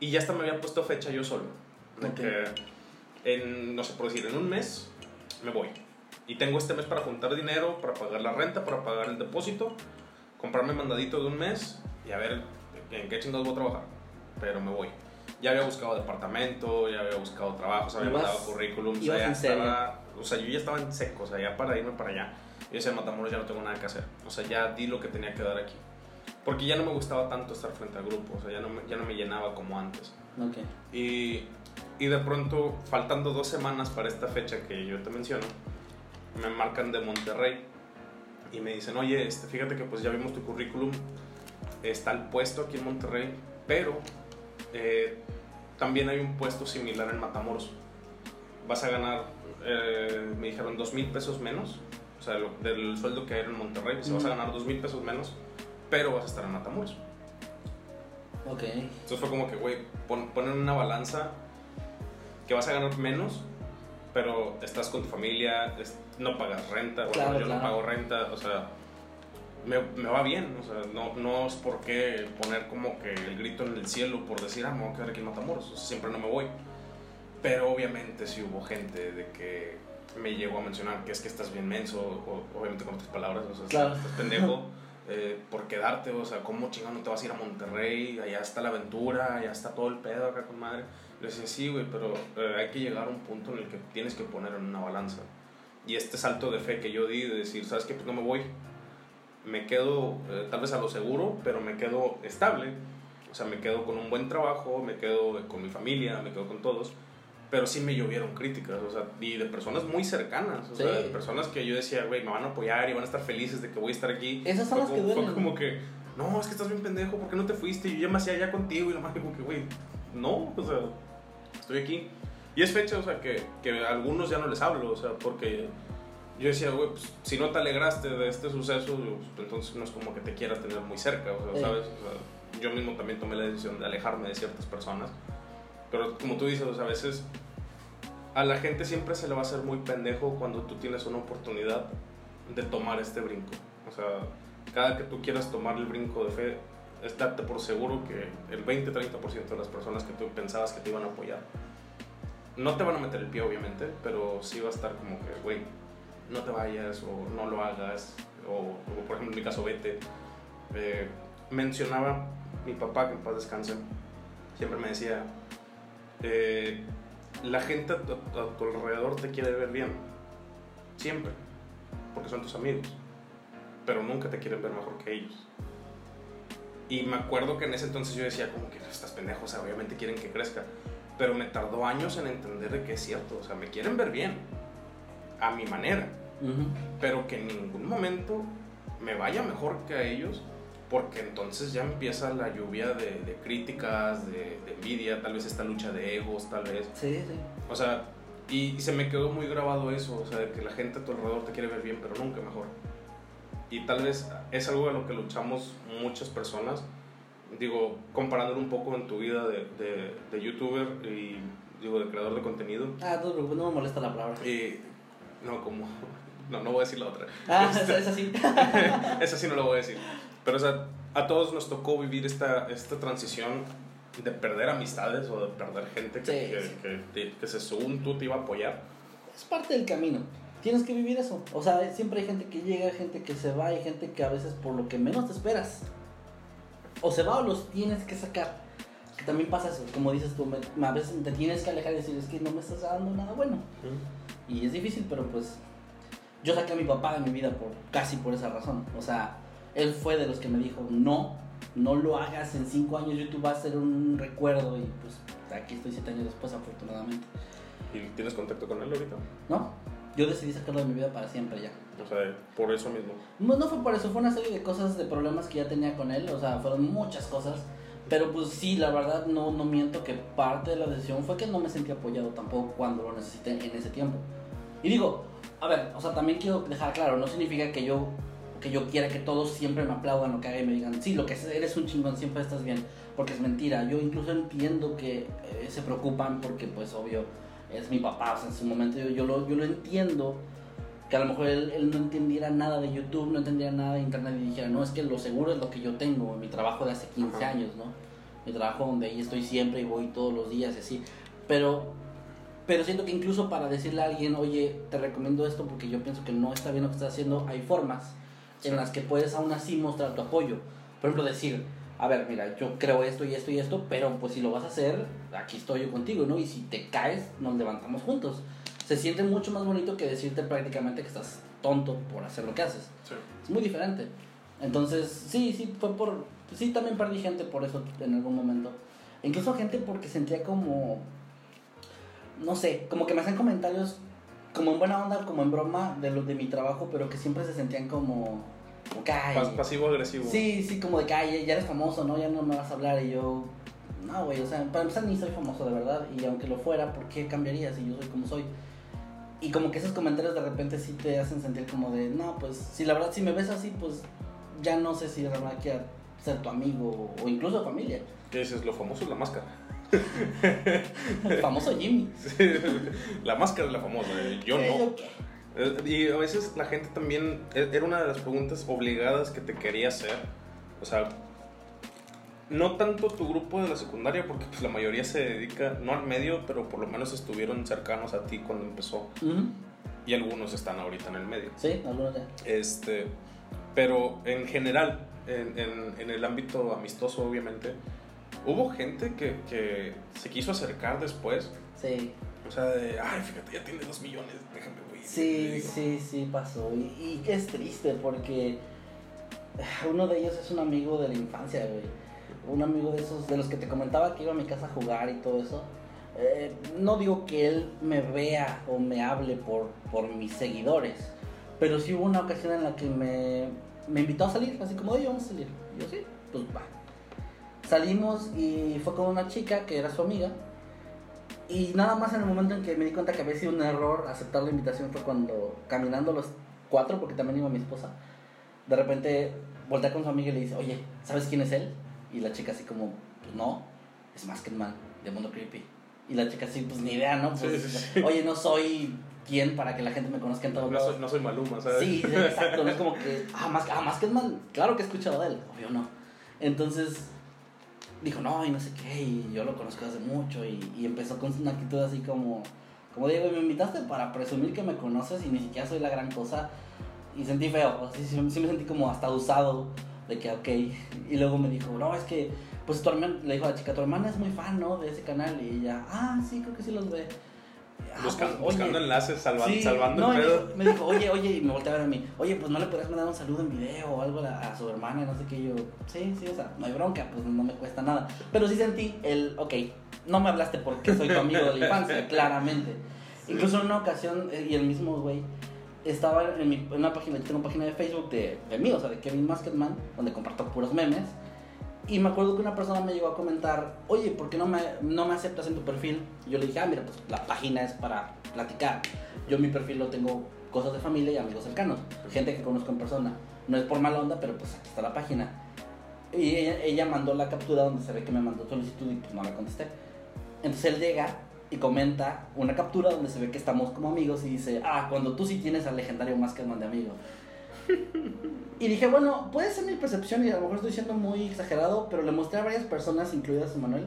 S1: y ya hasta me había puesto fecha yo solo. De que en, no sé, por decir, en un mes me voy. Y tengo este mes para juntar dinero, para pagar la renta, para pagar el depósito, comprarme mandadito de un mes y a ver en qué chingados voy a trabajar. Pero me voy. Ya había buscado departamento, ya había buscado trabajos, había mandado currículum, o sea, ya estaba, o sea, yo ya estaba en seco, o sea, ya para irme para allá. Yo decía, Matamoros, ya no tengo nada que hacer. O sea, ya di lo que tenía que dar aquí. Porque ya no me gustaba tanto estar frente al grupo, o sea, ya no me, ya no me llenaba como antes.
S2: Ok.
S1: Y, y de pronto, faltando dos semanas para esta fecha que yo te menciono, me marcan de Monterrey y me dicen, oye, este, fíjate que pues ya vimos tu currículum, está el puesto aquí en Monterrey, pero eh, también hay un puesto similar en Matamoros. Vas a ganar, eh, me dijeron, dos mil pesos menos, o sea, lo- del sueldo que era en Monterrey, pues, vas a ganar dos mil pesos menos, pero vas a estar en Matamoros.
S2: Ok.
S1: Entonces fue como que, güey, pon, pon en una balanza que vas a ganar menos, pero estás con tu familia, es- no pagas renta, bueno,
S2: Claro,
S1: yo no
S2: claro.
S1: pago renta, o sea, me, me va bien, o sea, no, no es por qué poner como que el grito en el cielo por decir, ah, me voy a quedar aquí en Matamoros, o sea, siempre no me voy. Pero obviamente sí hubo gente de que me llegó a mencionar que es que estás bien menso, o, obviamente con otras palabras, o sea,
S2: Claro.
S1: estás pendejo eh, por quedarte, o sea, ¿cómo chingado no te vas a ir a Monterrey? Allá está la aventura, allá está todo el pedo acá con madre. Le decía, sí, güey, pero eh, hay que llegar a un punto en el que tienes que poner en una balanza. Y este salto de fe que yo di de decir, ¿sabes qué? Pues no me voy. Me quedo, eh, tal vez a lo seguro, pero me quedo estable. O sea, me quedo con un buen trabajo, me quedo con mi familia, me quedo con todos. Pero sí me llovieron críticas, o sea, y de personas muy cercanas, o sea,
S2: Sí.
S1: de personas que yo decía, güey, me van a apoyar y van a estar felices de que voy a estar aquí.
S2: Esas son
S1: Fue
S2: las que
S1: como-
S2: duelen.
S1: Fue como que, no, es que estás bien pendejo, ¿por qué no te fuiste? Yo ya me hacía allá contigo y madre como que, güey, no, o sea, estoy aquí. Y es fecha, o sea, que, que a algunos ya no les hablo, o sea, porque yo decía, güey, pues, si no te alegraste de este suceso, pues, entonces no es como que te quiera tener muy cerca, o sea,
S2: Sí.
S1: ¿sabes? O sea, yo mismo también tomé la decisión de alejarme de ciertas personas. Pero como tú dices, o sea, a veces a la gente siempre se le va a hacer muy pendejo cuando tú tienes una oportunidad de tomar este brinco. O sea, cada que tú quieras tomar el brinco de fe, estate por seguro que el 20-30% de las personas que tú pensabas que te iban a apoyar, no te van a meter el pie obviamente, pero sí va a estar como que, güey, no te vayas o no lo hagas, o, por ejemplo en mi caso, vete. Eh, mencionaba mi papá, que en paz descanse, siempre me decía, eh, la gente a tu, alrededor te quiere ver bien, siempre, porque son tus amigos, pero nunca te quieren ver mejor que ellos. Y me acuerdo que en ese entonces yo decía, como que estás pendejo, o sea, obviamente quieren que crezca. Pero me tardó años en entender de que es cierto, o sea, me quieren ver bien, a mi manera, pero que en ningún momento me vaya mejor que a ellos porque entonces ya empieza la lluvia de, críticas, de, envidia, tal vez esta lucha de egos, tal vez.
S2: Sí, sí.
S1: O sea, y, se me quedó muy grabado eso, o sea, de que la gente a tu alrededor te quiere ver bien, pero nunca mejor. Y tal vez es algo de lo que luchamos muchas personas, digo, comparándolo un poco en tu vida de, de, youtuber y, digo, de creador de contenido.
S2: Ah, no, no me molesta la palabra.
S1: Y, no, como, no, no voy a decir la otra.
S2: Ah, esa sí.
S1: esa sí no lo voy a decir. Pero, o sea, a todos nos tocó vivir esta, esta transición de perder amistades o de perder gente que, que, que, se según tú te iba a apoyar.
S2: Es parte del camino. Tienes que vivir eso. O sea, siempre hay gente que llega, gente que se va, hay gente que a veces por lo que menos te esperas. O se va o los tienes que sacar. Que también pasa eso, como dices tú, a veces te tienes que alejar y decir, es que no me estás dando nada bueno. Y es difícil, pero pues yo saqué a mi papá de mi vida por casi por esa razón. O sea, él fue de los que me dijo, no, no lo hagas, en cinco años YouTube va a ser un recuerdo y pues aquí estoy siete años después afortunadamente.
S1: ¿Y tienes contacto con él ahorita?
S2: No, yo decidí sacarlo de mi vida para siempre ya.
S1: O sea, por eso mismo.
S2: No, no fue por eso, fue una serie de cosas, de problemas que ya tenía con él, o sea, fueron muchas cosas. Pero pues sí, la verdad no, no miento que parte de la decisión fue que no me sentí apoyado tampoco cuando lo necesité en ese tiempo. Y digo, a ver, o sea, también quiero dejar claro, no significa que yo que yo quiera que todos siempre me aplaudan lo que haga y me digan, sí, lo que eres un chingón, siempre estás bien, porque es mentira. Yo incluso entiendo que eh, se preocupan porque, pues, obvio, es mi papá, o sea, en su momento yo, yo, lo, yo lo entiendo, que a lo mejor él, no entendiera nada de YouTube, no entendiera nada de Internet y dijera, no, es que lo seguro es lo que yo tengo, mi trabajo de hace 15 años, ¿no? Mi trabajo donde ahí estoy siempre y voy todos los días y así. Pero pero siento que incluso para decirle a alguien, oye, te recomiendo esto porque yo pienso que no está bien lo que estás haciendo, hay formas en las que puedes aún así mostrar tu apoyo. Por ejemplo, decir, a ver, mira, yo creo esto y esto y esto, pero pues si lo vas a hacer, aquí estoy yo contigo, ¿no? Y si te caes, nos levantamos juntos. Se siente mucho más bonito que decirte prácticamente que estás tonto por hacer lo que haces. Es muy diferente. Entonces, sí, sí, fue por... Sí, también perdí gente por eso en algún momento. Incluso gente porque sentía como... No sé, como que me hacen comentarios como en buena onda, como en broma de, lo, de mi trabajo, pero que siempre se sentían como
S1: Pasivo agresivo.
S2: Sí, sí, como de que ya eres famoso, ¿no? Ya no me vas a hablar y yo. No, güey, o sea, para empezar ni soy famoso de verdad. Y aunque lo fuera, ¿por qué cambiaría si yo soy como soy? Y como que esos comentarios de repente sí te hacen sentir como de, no, pues, si la verdad, si me ves así, pues ya no sé si de verdad quiero ser tu amigo o incluso familia.
S1: ¿Qué dices? Lo famoso es la máscara.
S2: El famoso Jimmy.
S1: la máscara es la famosa, yo no. Eh, y a veces la gente también, e, era una de las preguntas obligadas que te quería hacer. O sea, no tanto tu grupo de la secundaria, porque pues la mayoría se dedica, no al medio, pero por lo menos estuvieron cercanos a ti cuando empezó. Y algunos están ahorita en el medio.
S2: Sí, algunos ya.
S1: Este, pero en general, en, en, en el ámbito amistoso, obviamente, hubo gente que, que se quiso acercar después.
S2: Sí.
S1: O sea, de, ay, fíjate, ya tiene dos millones.
S2: Sí, sí, sí, pasó. Y, es triste porque uno de ellos es un amigo de la infancia, güey. Un amigo de esos, de los que te comentaba que iba a mi casa a jugar y todo eso. Eh, no digo que él me vea o me hable por, por mis seguidores, pero sí hubo una ocasión en la que me, me invitó a salir, así como, oye, vamos a salir. Yo, sí, pues va. Salimos y fue con una chica que era su amiga y nada más en el momento en que me di cuenta que había sido un error aceptar la invitación fue cuando, caminando los cuatro, porque también iba mi esposa, de repente voltea con su amiga y le dice, oye, ¿sabes quién es él? Y la chica así como, pues no, es más que el Man, de Mundo Creepy. Y la chica así, pues ni idea, ¿no? Pues, oye, no soy quién para que la gente me conozca en todos
S1: No
S2: lados.
S1: no soy Maluma, ¿sabes?
S2: Sí, exacto, no es como que, ah, más, ah, claro que he escuchado de él, obvio no. Entonces, dijo, no, y no sé qué, y yo lo conozco hace mucho, y, empezó con una actitud así como, como Diego, me invitaste para presumir que me conoces y ni siquiera soy la gran cosa, y sentí feo, así, sí, sí me sentí como hasta usado, de que, ok, y luego me dijo, no, es que, pues tu hermana, le dijo a la chica, tu hermana es muy fan, ¿no? De ese canal, y ella, ah, sí, creo que sí los ve. Ah, oye,
S1: buscando enlaces, salva-
S2: Sí,
S1: salvando
S2: no,
S1: el
S2: me
S1: pedo.
S2: dijo- Me dijo, oye, oye, y me volteé a ver a mí, oye, pues no le podrías mandar un saludo en video o algo a, la- a su hermana, y no sé qué, yo, sí, sí, o sea, no hay bronca, pues no me cuesta nada. Pero sí sentí el, ok, no me hablaste porque soy tu amigo de la infancia, claramente. Incluso en una ocasión, eh, y el mismo güey, estaba en, mi, en una página, yo tengo una página de Facebook de, de mí, o sea, de Kevin Masketman, donde comparto puros memes. Y me acuerdo que una persona me llegó a comentar, oye, ¿por qué no me, no me aceptas en tu perfil? Y yo le dije, ah, mira, pues la página es para platicar. Yo mi perfil lo tengo cosas de familia y amigos cercanos, gente que conozco en persona. No es por mala onda, pero pues aquí está la página. Y ella, ella mandó la captura donde se ve que me mandó solicitud y pues no la contesté. Entonces él llega y comenta una captura donde se ve que estamos como amigos y dice, ah, cuando tú sí tienes al legendario Masketman de amigo. Y dije, bueno, puede ser mi percepción y a lo mejor estoy siendo muy exagerado, pero le mostré a varias personas, incluidas a Manuel.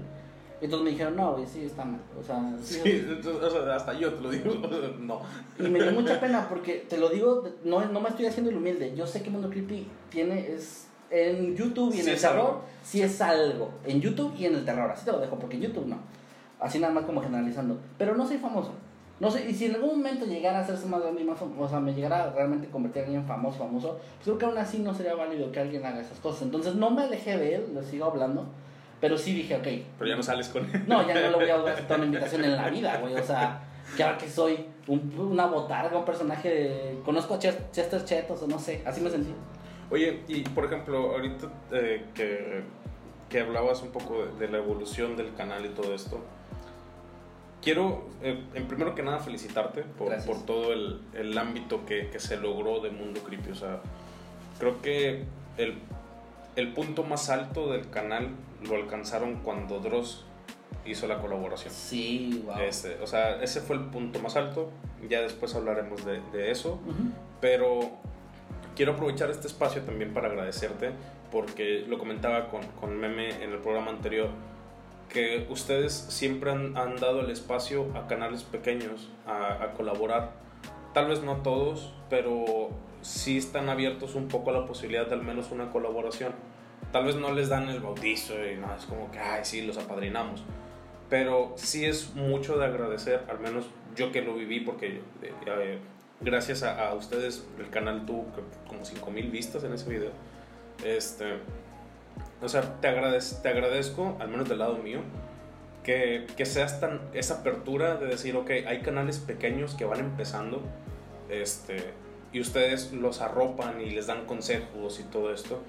S2: Y todos me dijeron, no, güey, sí, está mal. O sea, sí,
S1: Sí, entonces, o sea, hasta yo te lo digo. No.
S2: y me dio mucha pena porque te lo digo, no, no me estoy haciendo el humilde. Yo sé que Mundo Creepy tiene es en YouTube y en
S1: Sí
S2: el terror
S1: algo.
S2: sí es algo. En YouTube y en el terror, así te lo dejo porque en YouTube no. Así nada más como generalizando. Pero no soy famoso. No sé, y si en algún momento llegara a hacerse más grande y más famoso, o sea, me llegara a realmente convertir en alguien famoso, famoso, pues creo que aún así no sería válido que alguien haga esas cosas. Entonces no me alejé de él, le sigo hablando, pero sí dije, ok,
S1: Pero ya no sales con él.
S2: no, ya no le voy a a aceptar una invitación en la vida, güey. O sea, que ahora que soy un- una botarga, un personaje de... Conozco a Ches- Chester Chetos o no sé, así me sentí.
S1: Oye, y por ejemplo, ahorita eh, que, que hablabas un poco de, de la evolución del canal y todo esto, quiero, eh, en primero que nada, felicitarte por, por todo el, el ámbito que, que se logró de Mundo Creepy. O sea, creo que el, el punto más alto del canal lo alcanzaron cuando Dross hizo la colaboración.
S2: Sí, wow.
S1: Este, o sea, ese fue el punto más alto. Ya después hablaremos de, de eso.
S2: Ujú.
S1: Pero quiero aprovechar este espacio también para agradecerte, porque lo comentaba con, con Meme en el programa anterior, que ustedes siempre han, han dado el espacio a canales pequeños a, a colaborar. Tal vez no todos, pero sí están abiertos un poco a la posibilidad de al menos una colaboración. Tal vez no les dan el bautizo y no, es como que, ay, sí, los apadrinamos. Pero sí es mucho de agradecer, al menos yo que lo viví, porque eh, gracias a, a ustedes el canal tuvo como 5000 vistas en ese video. Este, o sea, te, te agradezco, al menos del lado mío, que, que seas tan, esa apertura de decir, ok, hay canales pequeños que van empezando este, y ustedes los arropan y les dan consejos y todo esto.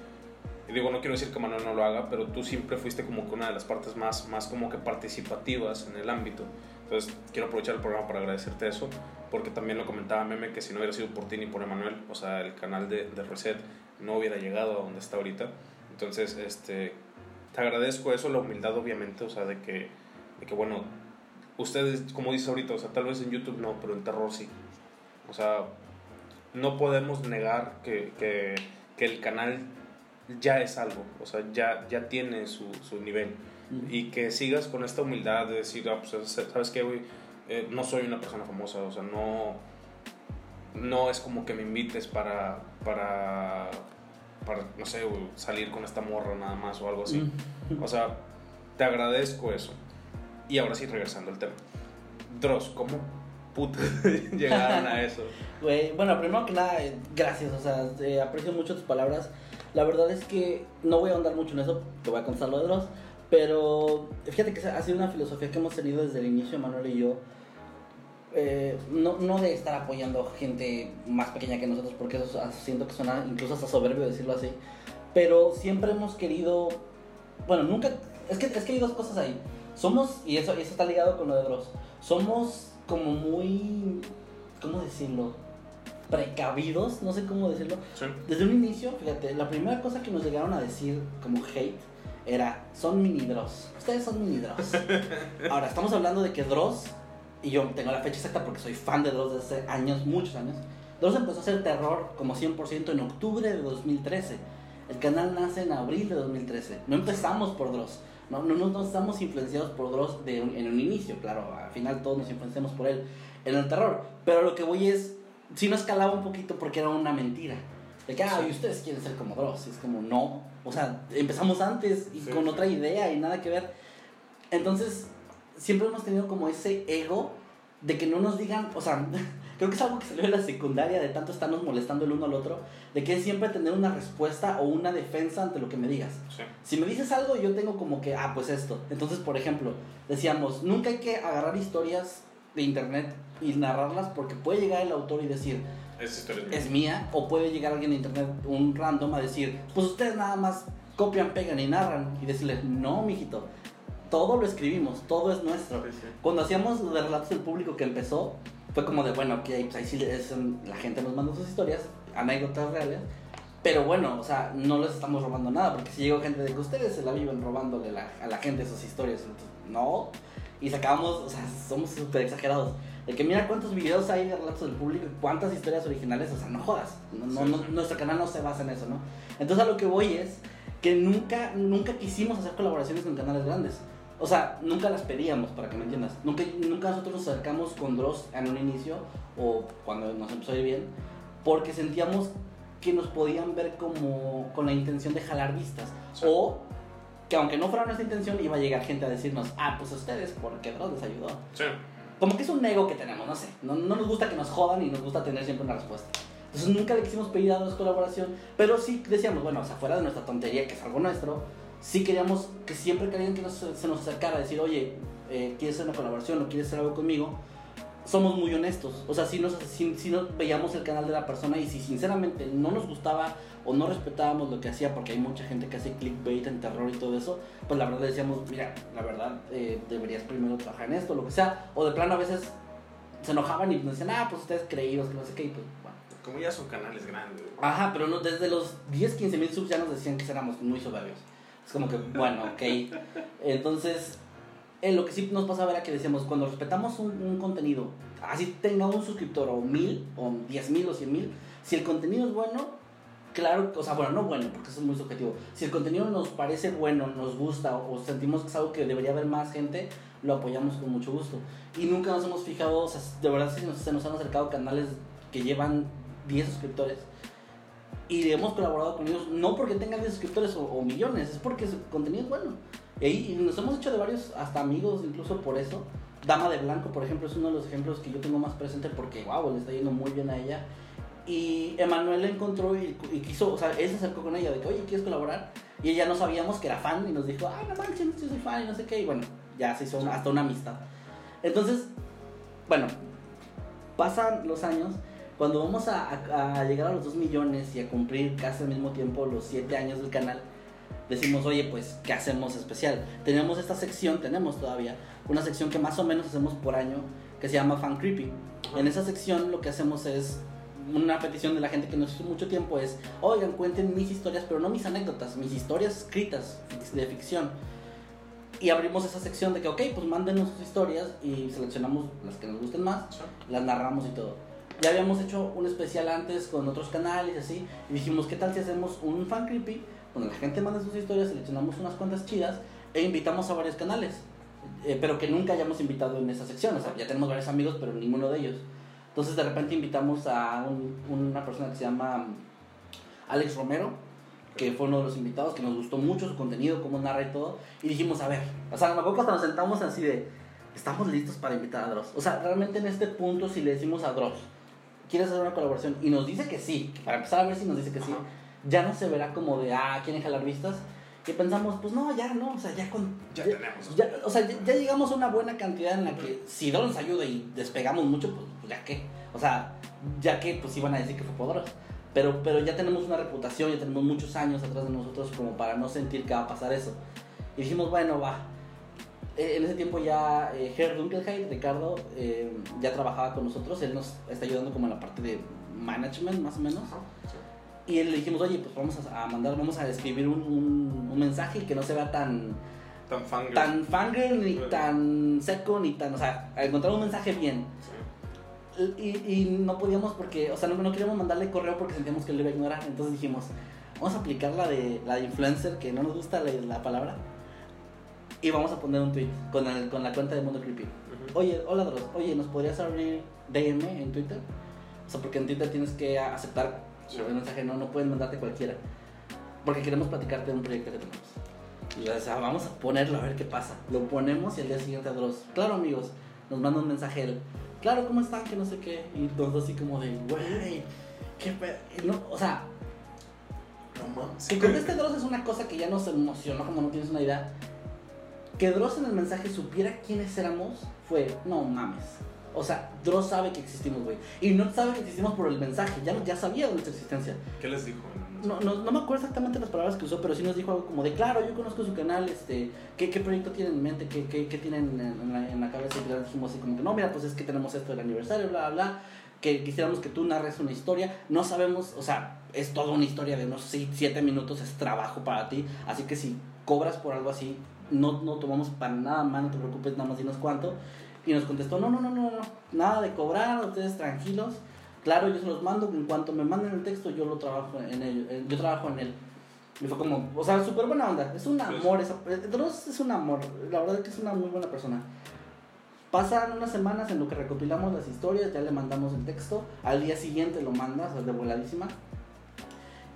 S1: Y digo, no quiero decir que Manuel no lo haga, pero tú siempre fuiste como que una de las partes más, más como que participativas en el ámbito. Entonces, quiero aprovechar el programa para agradecerte eso, porque también lo comentaba Meme que si no hubiera sido por ti ni por Emanuel, o sea, el canal de, de Reset no hubiera llegado a donde está ahorita. Entonces, este, te agradezco eso, la humildad obviamente, o sea, de que, de que bueno, ustedes, como dice ahorita, o sea, tal vez en YouTube no, pero en terror sí. O sea, no podemos negar que, que, que el canal ya es algo, o sea, ya, ya tiene su, su nivel. Y que sigas con esta humildad de decir, ah, pues, ¿sabes qué, güey? Eh, no soy una persona famosa, o sea, no, no es como que me invites para, para, para no sé, güey, salir con esta morra nada más o algo así. O sea, te agradezco eso. Y ahora sí, regresando al tema. Dross, ¿cómo putas llegaron a eso?
S2: Güey, bueno, primero que nada, eh, gracias, o sea, eh, aprecio mucho tus palabras. La verdad es que no voy a ahondar mucho en eso, te voy a contar lo de Dross, pero fíjate que ha sido una filosofía que hemos tenido desde el inicio, Manuel y yo. Eh, no, no de estar apoyando gente más pequeña que nosotros, porque eso siento que suena incluso hasta soberbio decirlo así, pero siempre hemos querido, bueno, nunca, es que, es que hay dos cosas ahí. Somos, y eso, y eso está ligado con lo de Dross, somos como muy, ¿cómo decirlo? Precavidos, no sé cómo decirlo.
S1: Sí.
S2: Desde un inicio, fíjate, la primera cosa que nos llegaron a decir como hate era, son mini Dross. Ustedes son mini Dross. Ahora, estamos hablando de que Dross y yo tengo la fecha exacta porque soy fan de Dross desde hace años, muchos años. Dross empezó a hacer terror como 100% en octubre de 2013. El canal nace en abril de 2013. No empezamos por Dross. No, no, no, estamos influenciados por Dross de en un inicio, claro. Al final todos nos influenciamos por él en el terror. Pero lo que voy es, sí nos calaba un poquito porque era una mentira. De que, ah, y ustedes quieren ser como Dross. Y es como, no. O sea, empezamos antes y con otra idea y nada que ver. Entonces, siempre hemos tenido como ese ego de que no nos digan, o sea, creo que es algo que salió de la secundaria, de tanto estarnos molestando el uno al otro, de que es siempre tener una respuesta o una defensa ante lo que me digas. Si me dices algo, yo tengo como que, ah, pues esto. Entonces, por ejemplo, decíamos, nunca hay que agarrar historias de internet y narrarlas porque puede llegar el autor y decir,
S1: es,
S2: es mía, o puede llegar alguien de internet, un random, a decir, pues ustedes nada más copian, pegan y narran, y decirle, no, mijito, todo lo escribimos, todo es nuestro. Cuando hacíamos los relatos del público que empezó, fue como de, bueno, que pues ahí sí la gente nos mandó sus historias, anécdotas reales, pero bueno, o sea, no les estamos robando nada, porque si llegó gente de que ustedes se la viven robándole a la gente sus historias, no, y sacábamos, o sea, somos súper exagerados. De que mira cuántos videos hay de relatos del público cuántas historias originales, o sea, no jodas. No, no, nuestro canal no se basa en eso, ¿no? Entonces a lo que voy es que nunca, nunca quisimos hacer colaboraciones con canales grandes. O sea, nunca las pedíamos, para que me entiendas. Nunca, nunca nosotros nos acercamos con Dross en un inicio o cuando nos empezó a ir bien, porque sentíamos que nos podían ver como con la intención de jalar vistas. O que aunque no fuera nuestra intención, iba a llegar gente a decirnos, ah, pues ustedes, porque Dross les ayudó.
S1: Sí.
S2: Como que es un ego que tenemos, no sé. No, no nos gusta que nos jodan y nos gusta tener siempre una respuesta. Entonces nunca le quisimos pedir a Dross colaboración, pero sí decíamos, bueno, o sea, fuera de nuestra tontería, que es algo nuestro, sí queríamos que siempre querían que se nos acercara a decir, oye, eh, ¿quieres hacer una colaboración o quieres hacer algo conmigo? Somos muy honestos. O sea, si nos, si, nos veíamos el canal de la persona y si sinceramente no nos gustaba o no respetábamos lo que hacía, porque hay mucha gente que hace clickbait en terror y todo eso, pues la verdad decíamos, mira, la verdad eh, deberías primero trabajar en esto, lo que sea. O de plano a veces se enojaban y nos decían, ah, pues ustedes creídos, que no sé qué, y pues bueno.
S1: Como ya son canales grandes.
S2: Ajá, pero no, desde los 10, 15 mil subs ya nos decían que éramos muy soberbios. Es como que, bueno, ok. Entonces, en lo que sí nos pasaba era que decíamos, cuando respetamos un, contenido, así tenga un suscriptor o mil, o diez mil o cien mil, si el contenido es bueno, claro, o sea, bueno, no bueno, porque eso es muy subjetivo. Si el contenido nos parece bueno, nos gusta o sentimos que es algo que debería haber más gente, lo apoyamos con mucho gusto. Y nunca nos hemos fijado, o sea, de verdad nos, se nos han acercado canales que llevan 10 suscriptores y hemos colaborado con ellos no porque tengan suscriptores o, millones, es porque su contenido es bueno. Y, ahí, nos hemos hecho de varios, hasta amigos incluso por eso. Dama de Blanco, por ejemplo, es uno de los ejemplos que yo tengo más presente porque, wow, le está yendo muy bien a ella. Y Emanuel la encontró y, quiso, o sea, él se acercó con ella de que, oye, ¿quieres colaborar? Y ella no sabíamos que era fan y nos dijo, ay, no manches, yo soy fan y no sé qué. Y bueno, ya se hizo hasta una amistad. Entonces, bueno, pasan los años cuando vamos a, llegar a los 2 millones y a cumplir casi al mismo tiempo los 7 años del canal, decimos, oye, pues, ¿qué hacemos especial? Tenemos esta sección, tenemos todavía, una sección que más o menos hacemos por año, que se llama Fan Creepy. En esa sección lo que hacemos es una petición de la gente que nos hizo mucho tiempo es, oigan, cuenten mis historias, pero no mis anécdotas, mis historias escritas de ficción. Y abrimos esa sección de que, ok, pues mándenos sus historias y seleccionamos las que nos gusten más, las narramos y todo ya habíamos hecho un especial antes con otros canales y así. Y dijimos, ¿qué tal si hacemos un fan creepy? Donde la gente manda sus historias, seleccionamos unas cuantas chidas e invitamos a varios canales. Eh, pero que nunca hayamos invitado en esa sección. O sea, ya tenemos varios amigos, pero ninguno de ellos. Entonces de repente invitamos a una persona que se llama Alex Romero, que fue uno de los invitados, que nos gustó mucho su contenido, cómo narra y todo. Y dijimos, a ver, o sea, me acuerdo cuando nos sentamos así de, estamos listos para invitar a Dross. O sea, realmente en este punto, si le decimos a Dross, ¿quieres hacer una colaboración? Y nos dice que sí, para empezar a ver si nos dice que sí, ya no se verá como de, ah, quieren jalar vistas. Que pensamos, pues no, ya no, o sea, ya con.
S1: Ya, tenemos.
S2: Ya, o sea, ya, llegamos a una buena cantidad en la que si Dross nos ayuda y despegamos mucho, pues, pues, ya qué. O sea, ya que pues iban a decir que fue poderoso. Pero, pero ya tenemos una reputación, ya tenemos muchos años atrás de nosotros como para no sentir que va a pasar eso. Y dijimos, bueno, va, eh, en ese tiempo ya eh, Herr Dunkelheit, Ricardo, eh, ya trabajaba con nosotros, él nos está ayudando como en la parte de management más o menos. Y le dijimos, oye, pues vamos a, mandar, vamos a escribir un, un, mensaje que no se vea tan,
S1: tan fangirl.
S2: tan fangirl, ni
S1: Bueno.
S2: tan seco, ni tan. O sea, a encontrar un mensaje bien.
S1: Sí.
S2: Y, y no podíamos porque, o sea, no, no queríamos mandarle correo porque sentíamos que él lo iba a ignorar. Entonces dijimos, vamos a aplicar la de, la de influencer, que no nos gusta la, la palabra. Y vamos a poner un tweet con, el- con la cuenta de Mundo Creepy. Oye, hola Dross, oye, ¿nos podrías abrir DM en Twitter? O sea, porque en Twitter tienes que aceptar
S1: Sí.
S2: el mensaje, no, no pueden mandarte cualquiera. Porque queremos platicarte de un proyecto que tenemos. Y o sea, vamos a ponerlo a ver qué pasa. Lo ponemos y al día siguiente a Dross. Claro, amigos, nos manda un mensaje él. Claro, ¿cómo están? Que no sé qué. Y todos así como de, güey, qué pe-". y no, O sea,
S1: No mames.
S2: que conteste Dross es una cosa que ya nos emocionó, como no tienes una idea. Que Dross en el mensaje supiera quiénes éramos fue, no mames. O sea, Dross sabe que existimos, güey. Y no sabe que existimos por el mensaje, ya, ya sabía de nuestra existencia.
S1: ¿Qué les dijo?
S2: No, no, no me acuerdo exactamente las palabras que usó, pero sí nos dijo algo como de, claro, yo conozco su canal, este, ¿qué, qué proyecto tienen en mente? ¿Qué, qué, qué tienen en, en la, en la cabeza? Y le dijimos así como que, no, mira, pues es que tenemos esto del aniversario, bla, bla, bla, que quisiéramos que tú narres una historia. No sabemos, o sea, es toda una historia de unos 7 minutos, es trabajo para ti, así que si cobras por algo así, no, no tomamos para nada más, no te preocupes, nada más dinos cuánto. Y nos contestó, no, no, no, no, no, nada de cobrar, ustedes tranquilos. Claro, yo se los mando, en cuanto me manden el texto, yo lo trabajo en él, eh, yo trabajo en él. Y fue como, o sea, súper buena onda, es un amor, esa, eh, Dross es un amor, la verdad es que es una muy buena persona. Pasan unas semanas en lo que recopilamos las historias, ya le mandamos el texto, al día siguiente lo mandas, de voladísima.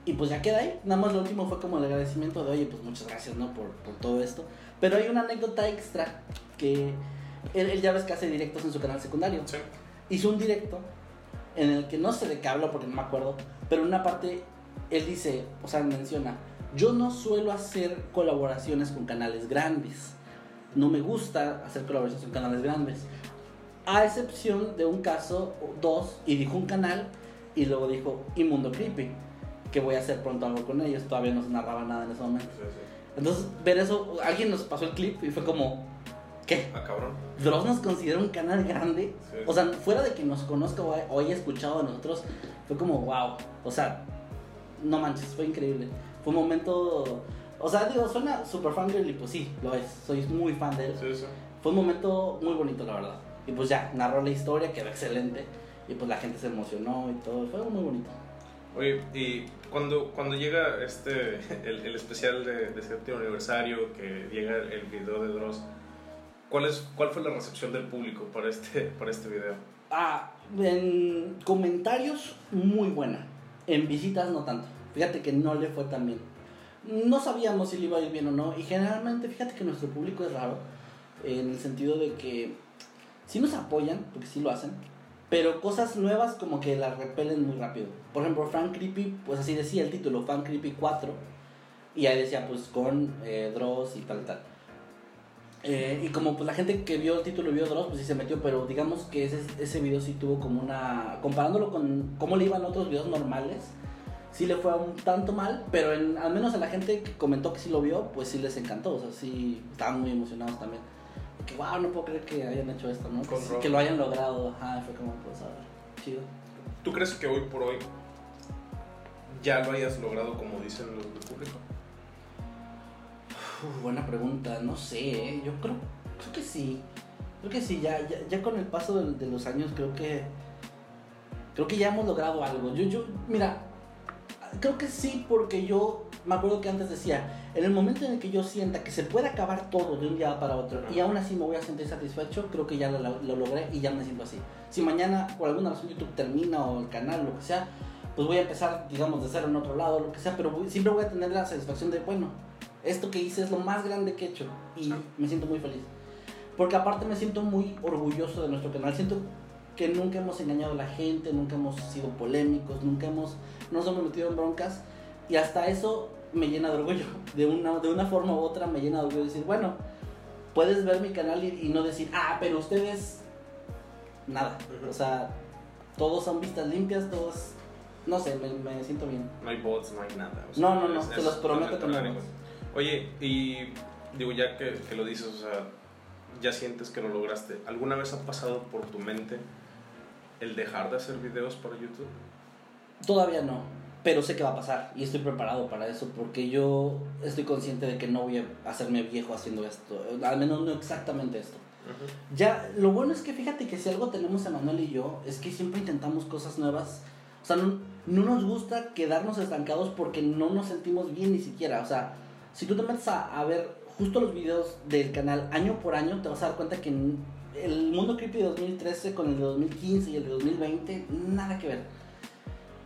S2: Y pues ya queda ahí, nada más lo último fue como el agradecimiento de, oye, pues muchas gracias, ¿no? Por, por todo esto. Pero hay una anécdota extra que él, él ya ves que hace directos en su canal secundario
S1: Sí.
S2: hizo un directo en el que no sé de qué hablo porque no me acuerdo, pero en una parte él dice, o sea, menciona, yo no suelo hacer colaboraciones con canales grandes. No me gusta hacer colaboraciones con canales grandes. A excepción de un caso, dos, y dijo un canal, y luego dijo, y Mundo Creepy, que voy a hacer pronto algo con ellos. Todavía no se narraba nada en ese momento.
S1: Sí, sí.
S2: Entonces, ver eso, alguien nos pasó el clip y fue como, ¿qué?
S1: Ah, cabrón.
S2: Dross nos considera un canal grande.
S1: Sí.
S2: O sea, fuera de que nos conozca o, haya escuchado de nosotros, fue como, wow. O sea, no manches, fue increíble. Fue un momento. O sea, digo, suena super fangirl y pues sí, lo es. Soy muy fan de él.
S1: Sí, sí.
S2: Fue un momento muy bonito, la verdad. Y pues ya, narró la historia, quedó excelente. Y pues la gente se emocionó y todo. Fue muy bonito.
S1: Oye, y cuando, cuando llega este, el, el especial de, de séptimo aniversario, que llega el video de Dross, ¿cuál, es, ¿cuál fue la recepción del público para este, para este video?
S2: Ah, en comentarios, muy buena. En visitas, no tanto. Fíjate que no le fue tan bien. No sabíamos si le iba a ir bien o no. Y generalmente, fíjate que nuestro público es raro. En el sentido de que sí nos apoyan, porque sí lo hacen. Pero cosas nuevas como que las repelen muy rápido. Por ejemplo, Frank Creepy, pues así decía el título, Frank Creepy 4. Y ahí decía, pues con eh, Dross y tal, tal. Eh, y como pues la gente que vio el título vio Dross, pues sí se metió, pero digamos que ese, ese video sí tuvo como una... Comparándolo con cómo le iban otros videos normales, sí le fue un tanto mal, pero en, al menos a la gente que comentó que sí lo vio, pues sí les encantó, o sea, sí estaban muy emocionados también. Porque, wow, no puedo creer que hayan hecho esto, ¿no? Que, que lo hayan logrado, ajá, fue como, pues, a ver, chido.
S1: ¿Tú crees que hoy por hoy ya lo hayas logrado como dicen los del público?
S2: Uf, buena pregunta, no sé, ¿eh? yo creo, creo que sí. Creo que sí, ya, ya, ya con el paso de, de los años creo que creo que ya hemos logrado algo. Yo, yo, mira, creo que sí porque yo me acuerdo que antes decía, en el momento en el que yo sienta que se puede acabar todo de un día para otro y aún así me voy a sentir satisfecho, creo que ya lo, lo logré y ya me siento así. Si mañana por alguna razón YouTube termina o el canal, lo que sea, pues voy a empezar, digamos, de cero en otro lado, lo que sea, pero voy- siempre voy a tener la satisfacción de, bueno, esto que hice es lo más grande que he hecho y me siento muy feliz. Porque aparte me siento muy orgulloso de nuestro canal. Siento que nunca hemos engañado a la gente, nunca hemos sido polémicos, nunca hemos, no nos hemos metido en broncas. Y hasta eso me llena de orgullo. De una, de una forma u otra me llena de orgullo decir, bueno, puedes ver mi canal y, y no decir, ah, pero ustedes, nada. O sea, todos son vistas limpias, todos, no sé, me, me siento bien.
S1: No hay bots, no hay nada. o
S2: No, no, no,
S1: es-
S2: te
S1: es
S2: los prometo que no.
S1: Oye, y digo, ya que, que lo dices, o sea, ya sientes que lo lograste. ¿Alguna vez ha pasado por tu mente el dejar de hacer videos para YouTube?
S2: Todavía no. pero sé que va a pasar y estoy preparado para eso porque yo estoy consciente de que no voy a hacerme viejo haciendo esto, al menos no exactamente esto. Ya, lo bueno es que fíjate que si algo tenemos Emanuel y yo, es que siempre intentamos cosas nuevas. O sea, no, no nos gusta quedarnos estancados porque no nos sentimos bien ni siquiera. O sea, si tú te metes a, a ver justo los videos del canal año por año, te vas a dar cuenta que el mundo creepy de 2013 con el de 2015 y el de 2020, nada que ver.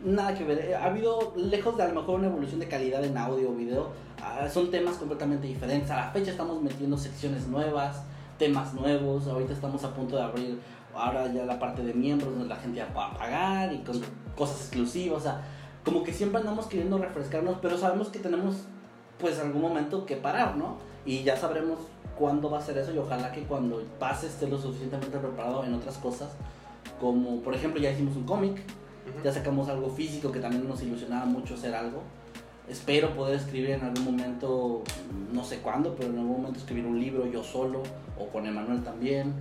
S2: Nada que ver. Ha habido, lejos de a lo mejor una evolución de calidad en audio o video, ah, son temas completamente diferentes. A la fecha estamos metiendo secciones nuevas temas nuevos. Ahorita estamos a punto de abrir ahora ya la parte de miembros donde la gente ya pueda pagar y con cosas exclusivas. O sea, como que siempre andamos queriendo refrescarnos, pero sabemos que tenemos pues algún momento que parar, ¿no? Y ya sabremos cuándo va a ser eso y ojalá que cuando pase esté lo suficientemente preparado en otras cosas. Como por ejemplo ya hicimos un cómic, ya sacamos algo físico que también nos ilusionaba mucho hacer algo. Espero poder escribir en algún momento, no sé cuándo, pero en algún momento escribir un libro yo solo o con Emanuel también.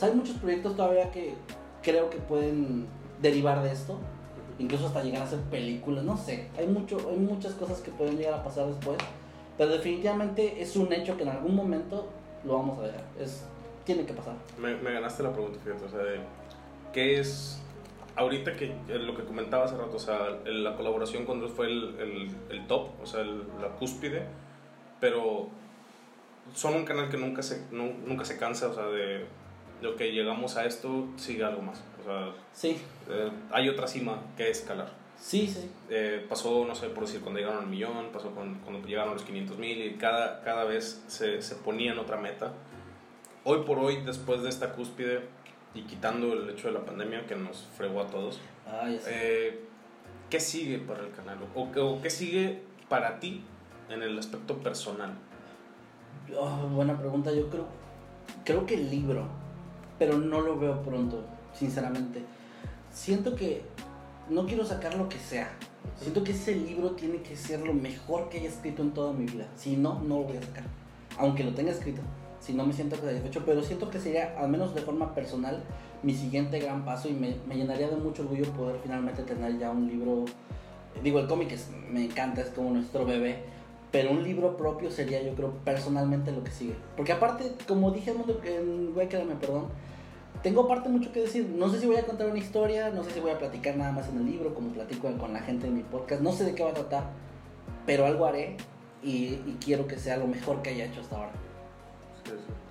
S2: Hay muchos proyectos todavía que creo que pueden derivar de esto, incluso hasta llegar a ser películas, no sé, hay, mucho, hay muchas cosas que pueden llegar a pasar después, pero definitivamente es un hecho que en algún momento lo vamos a dejar, es, tiene que pasar.
S1: Me, ganaste la pregunta, fíjate, o sea, de, ¿qué es ahorita que eh, lo que comentaba hace rato, o sea, la colaboración con fue el, el, el top, o sea, la cúspide, pero son un canal que nunca se, nunca se cansa, o sea, de lo que llegamos a esto, sigue algo más. O sea,
S2: sí.
S1: Eh, hay otra cima que escalar.
S2: Sí, sí.
S1: Eh, pasó, no sé, por decir, cuando llegaron al millón, pasó cuando, cuando llegaron a los 500 mil y cada, cada vez se, se ponían otra meta. Hoy por hoy, después de esta cúspide, y quitando el hecho de la pandemia que nos fregó a todos,
S2: ah,
S1: eh, ¿qué sigue para el canal? ¿O, qué sigue para ti en el aspecto personal?
S2: Oh, buena pregunta, yo creo, creo que el libro, pero no lo veo pronto, sinceramente. Siento que no quiero sacar lo que sea. Siento que ese libro tiene que ser lo mejor que haya escrito en toda mi vida. Si no, no lo voy a sacar. Aunque lo tenga escrito si no me siento satisfecho, pero siento que sería, al menos de forma personal, mi siguiente gran paso y me, me llenaría de mucho orgullo poder finalmente tener ya un libro, digo, el cómic es, me encanta, es como nuestro bebé, pero un libro propio sería yo creo personalmente lo que sigue. Porque aparte, como dije en Güey, quedarme, perdón, tengo aparte mucho que decir. No sé si voy a contar una historia, no sé si voy a platicar nada más en el libro, como platico con la gente en mi podcast, no sé de qué va a tratar, pero algo haré y, y quiero que sea lo mejor que haya hecho hasta ahora.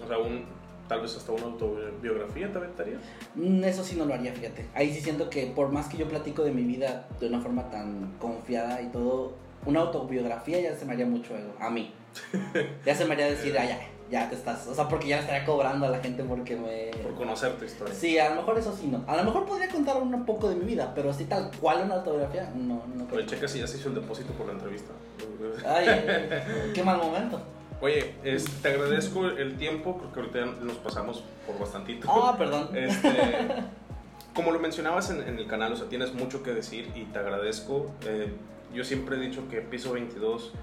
S1: O sea, un, tal vez hasta una autobiografía te aventaría.
S2: Mm, eso sí no lo haría, fíjate. Ahí sí siento que por más que yo platico de mi vida de una forma tan confiada y todo, una autobiografía ya se me haría mucho ego, a mí. ya se me haría decir, ah, ya, ya te estás, o sea, porque ya estaría cobrando a la gente porque me...
S1: Por conocer tu historia.
S2: Sí, a lo mejor eso sí no. A lo mejor podría contar un poco de mi vida, pero así tal cual una autobiografía, no, no
S1: creo. checa si ya se hizo el depósito por la entrevista.
S2: Ay, qué mal momento.
S1: Oye, te agradezco el tiempo porque ahorita nos pasamos por bastantito.
S2: Ah, perdón.
S1: Este, como lo mencionabas en, el canal, o sea, tienes mucho que decir y te agradezco. Eh, yo siempre he dicho que Piso 22,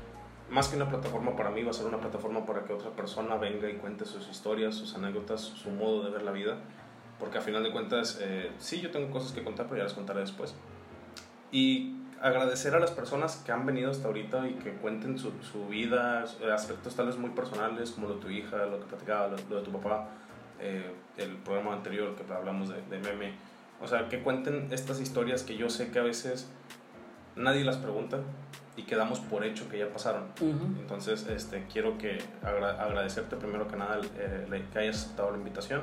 S1: más que una plataforma para mí, va a ser una plataforma para que otra persona venga y cuente sus historias, sus anécdotas, su modo de ver la vida. Porque a final de cuentas, eh, sí, yo tengo cosas que contar, pero ya las contaré después. Y agradecer a las personas que han venido hasta ahorita y que cuenten su, su vida, aspectos tales muy personales como lo de tu hija, lo que platicaba, lo, de tu papá, eh, el programa anterior que hablamos de, de, meme. O sea, que cuenten estas historias que yo sé que a veces nadie las pregunta y que damos por hecho que ya pasaron. Entonces, este, quiero que agradecerte primero que nada eh, que hayas aceptado la invitación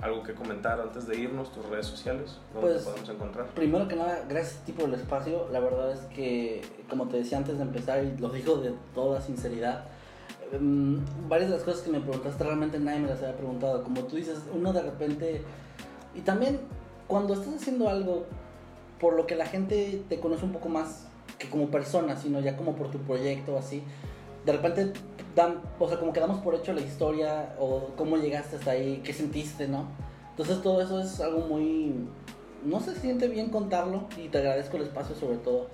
S1: algo que comentar antes de irnos, tus redes sociales, donde pues, podemos encontrar.
S2: Primero que nada, gracias tipo por el espacio. La verdad es que, como te decía antes de empezar, y lo digo de toda sinceridad, em, varias de las cosas que me preguntaste realmente nadie me las había preguntado. Como tú dices, uno de repente... Y también cuando estás haciendo algo por lo que la gente te conoce un poco más que como persona, sino ya como por tu proyecto así, de repente dan, o sea, como que damos por hecho la historia o cómo llegaste hasta ahí, qué sentiste, ¿no? Entonces todo eso es algo muy, no se siente bien contarlo y te agradezco el espacio sobre todo.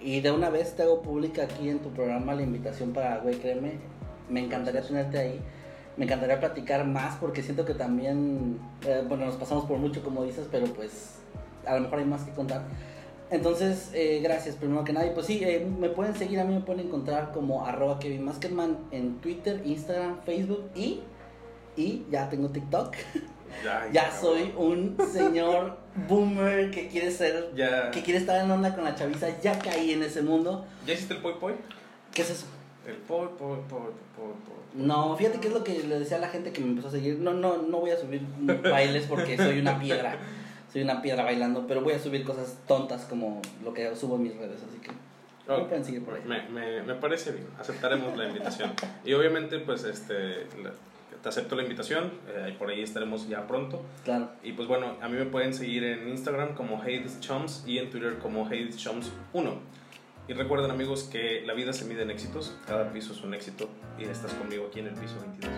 S2: Y de una vez te hago pública aquí en tu programa la invitación para, güey, créeme, me encantaría tenerte ahí. Me encantaría platicar más porque siento que también, eh, bueno, nos pasamos por mucho como dices, pero pues a lo mejor hay más que contar. Entonces, eh, gracias, primero que nada. Y pues sí, eh, me pueden seguir, a mí me pueden encontrar como arroba Kevin Maskerman en Twitter, Instagram, Facebook y, y ya tengo TikTok.
S1: Ya,
S2: ya soy un señor boomer que quiere ser,
S1: Ya.
S2: que quiere estar en onda con la chaviza. Ya caí en ese mundo.
S1: ¿Ya hiciste el poi poi?
S2: ¿Qué es eso?
S1: El poi poi poi poi poi.
S2: No, fíjate que es lo que le decía a la gente que me empezó a seguir. No, no, no voy a subir bailes porque soy una piedra. Soy una piedra bailando, pero voy a subir cosas tontas como lo que subo en mis redes, así que me
S1: Ok.
S2: pueden seguir por ahí.
S1: Me, me, me parece bien, aceptaremos la invitación. Y obviamente, pues, este, la- te acepto la invitación, eh, por ahí estaremos ya pronto.
S2: Claro.
S1: Y pues bueno, a mí me pueden seguir en Instagram como HadesChums y en Twitter como HadesChums1. Y recuerden amigos que la vida se mide en éxitos, cada piso es un éxito y estás conmigo aquí en el piso 22.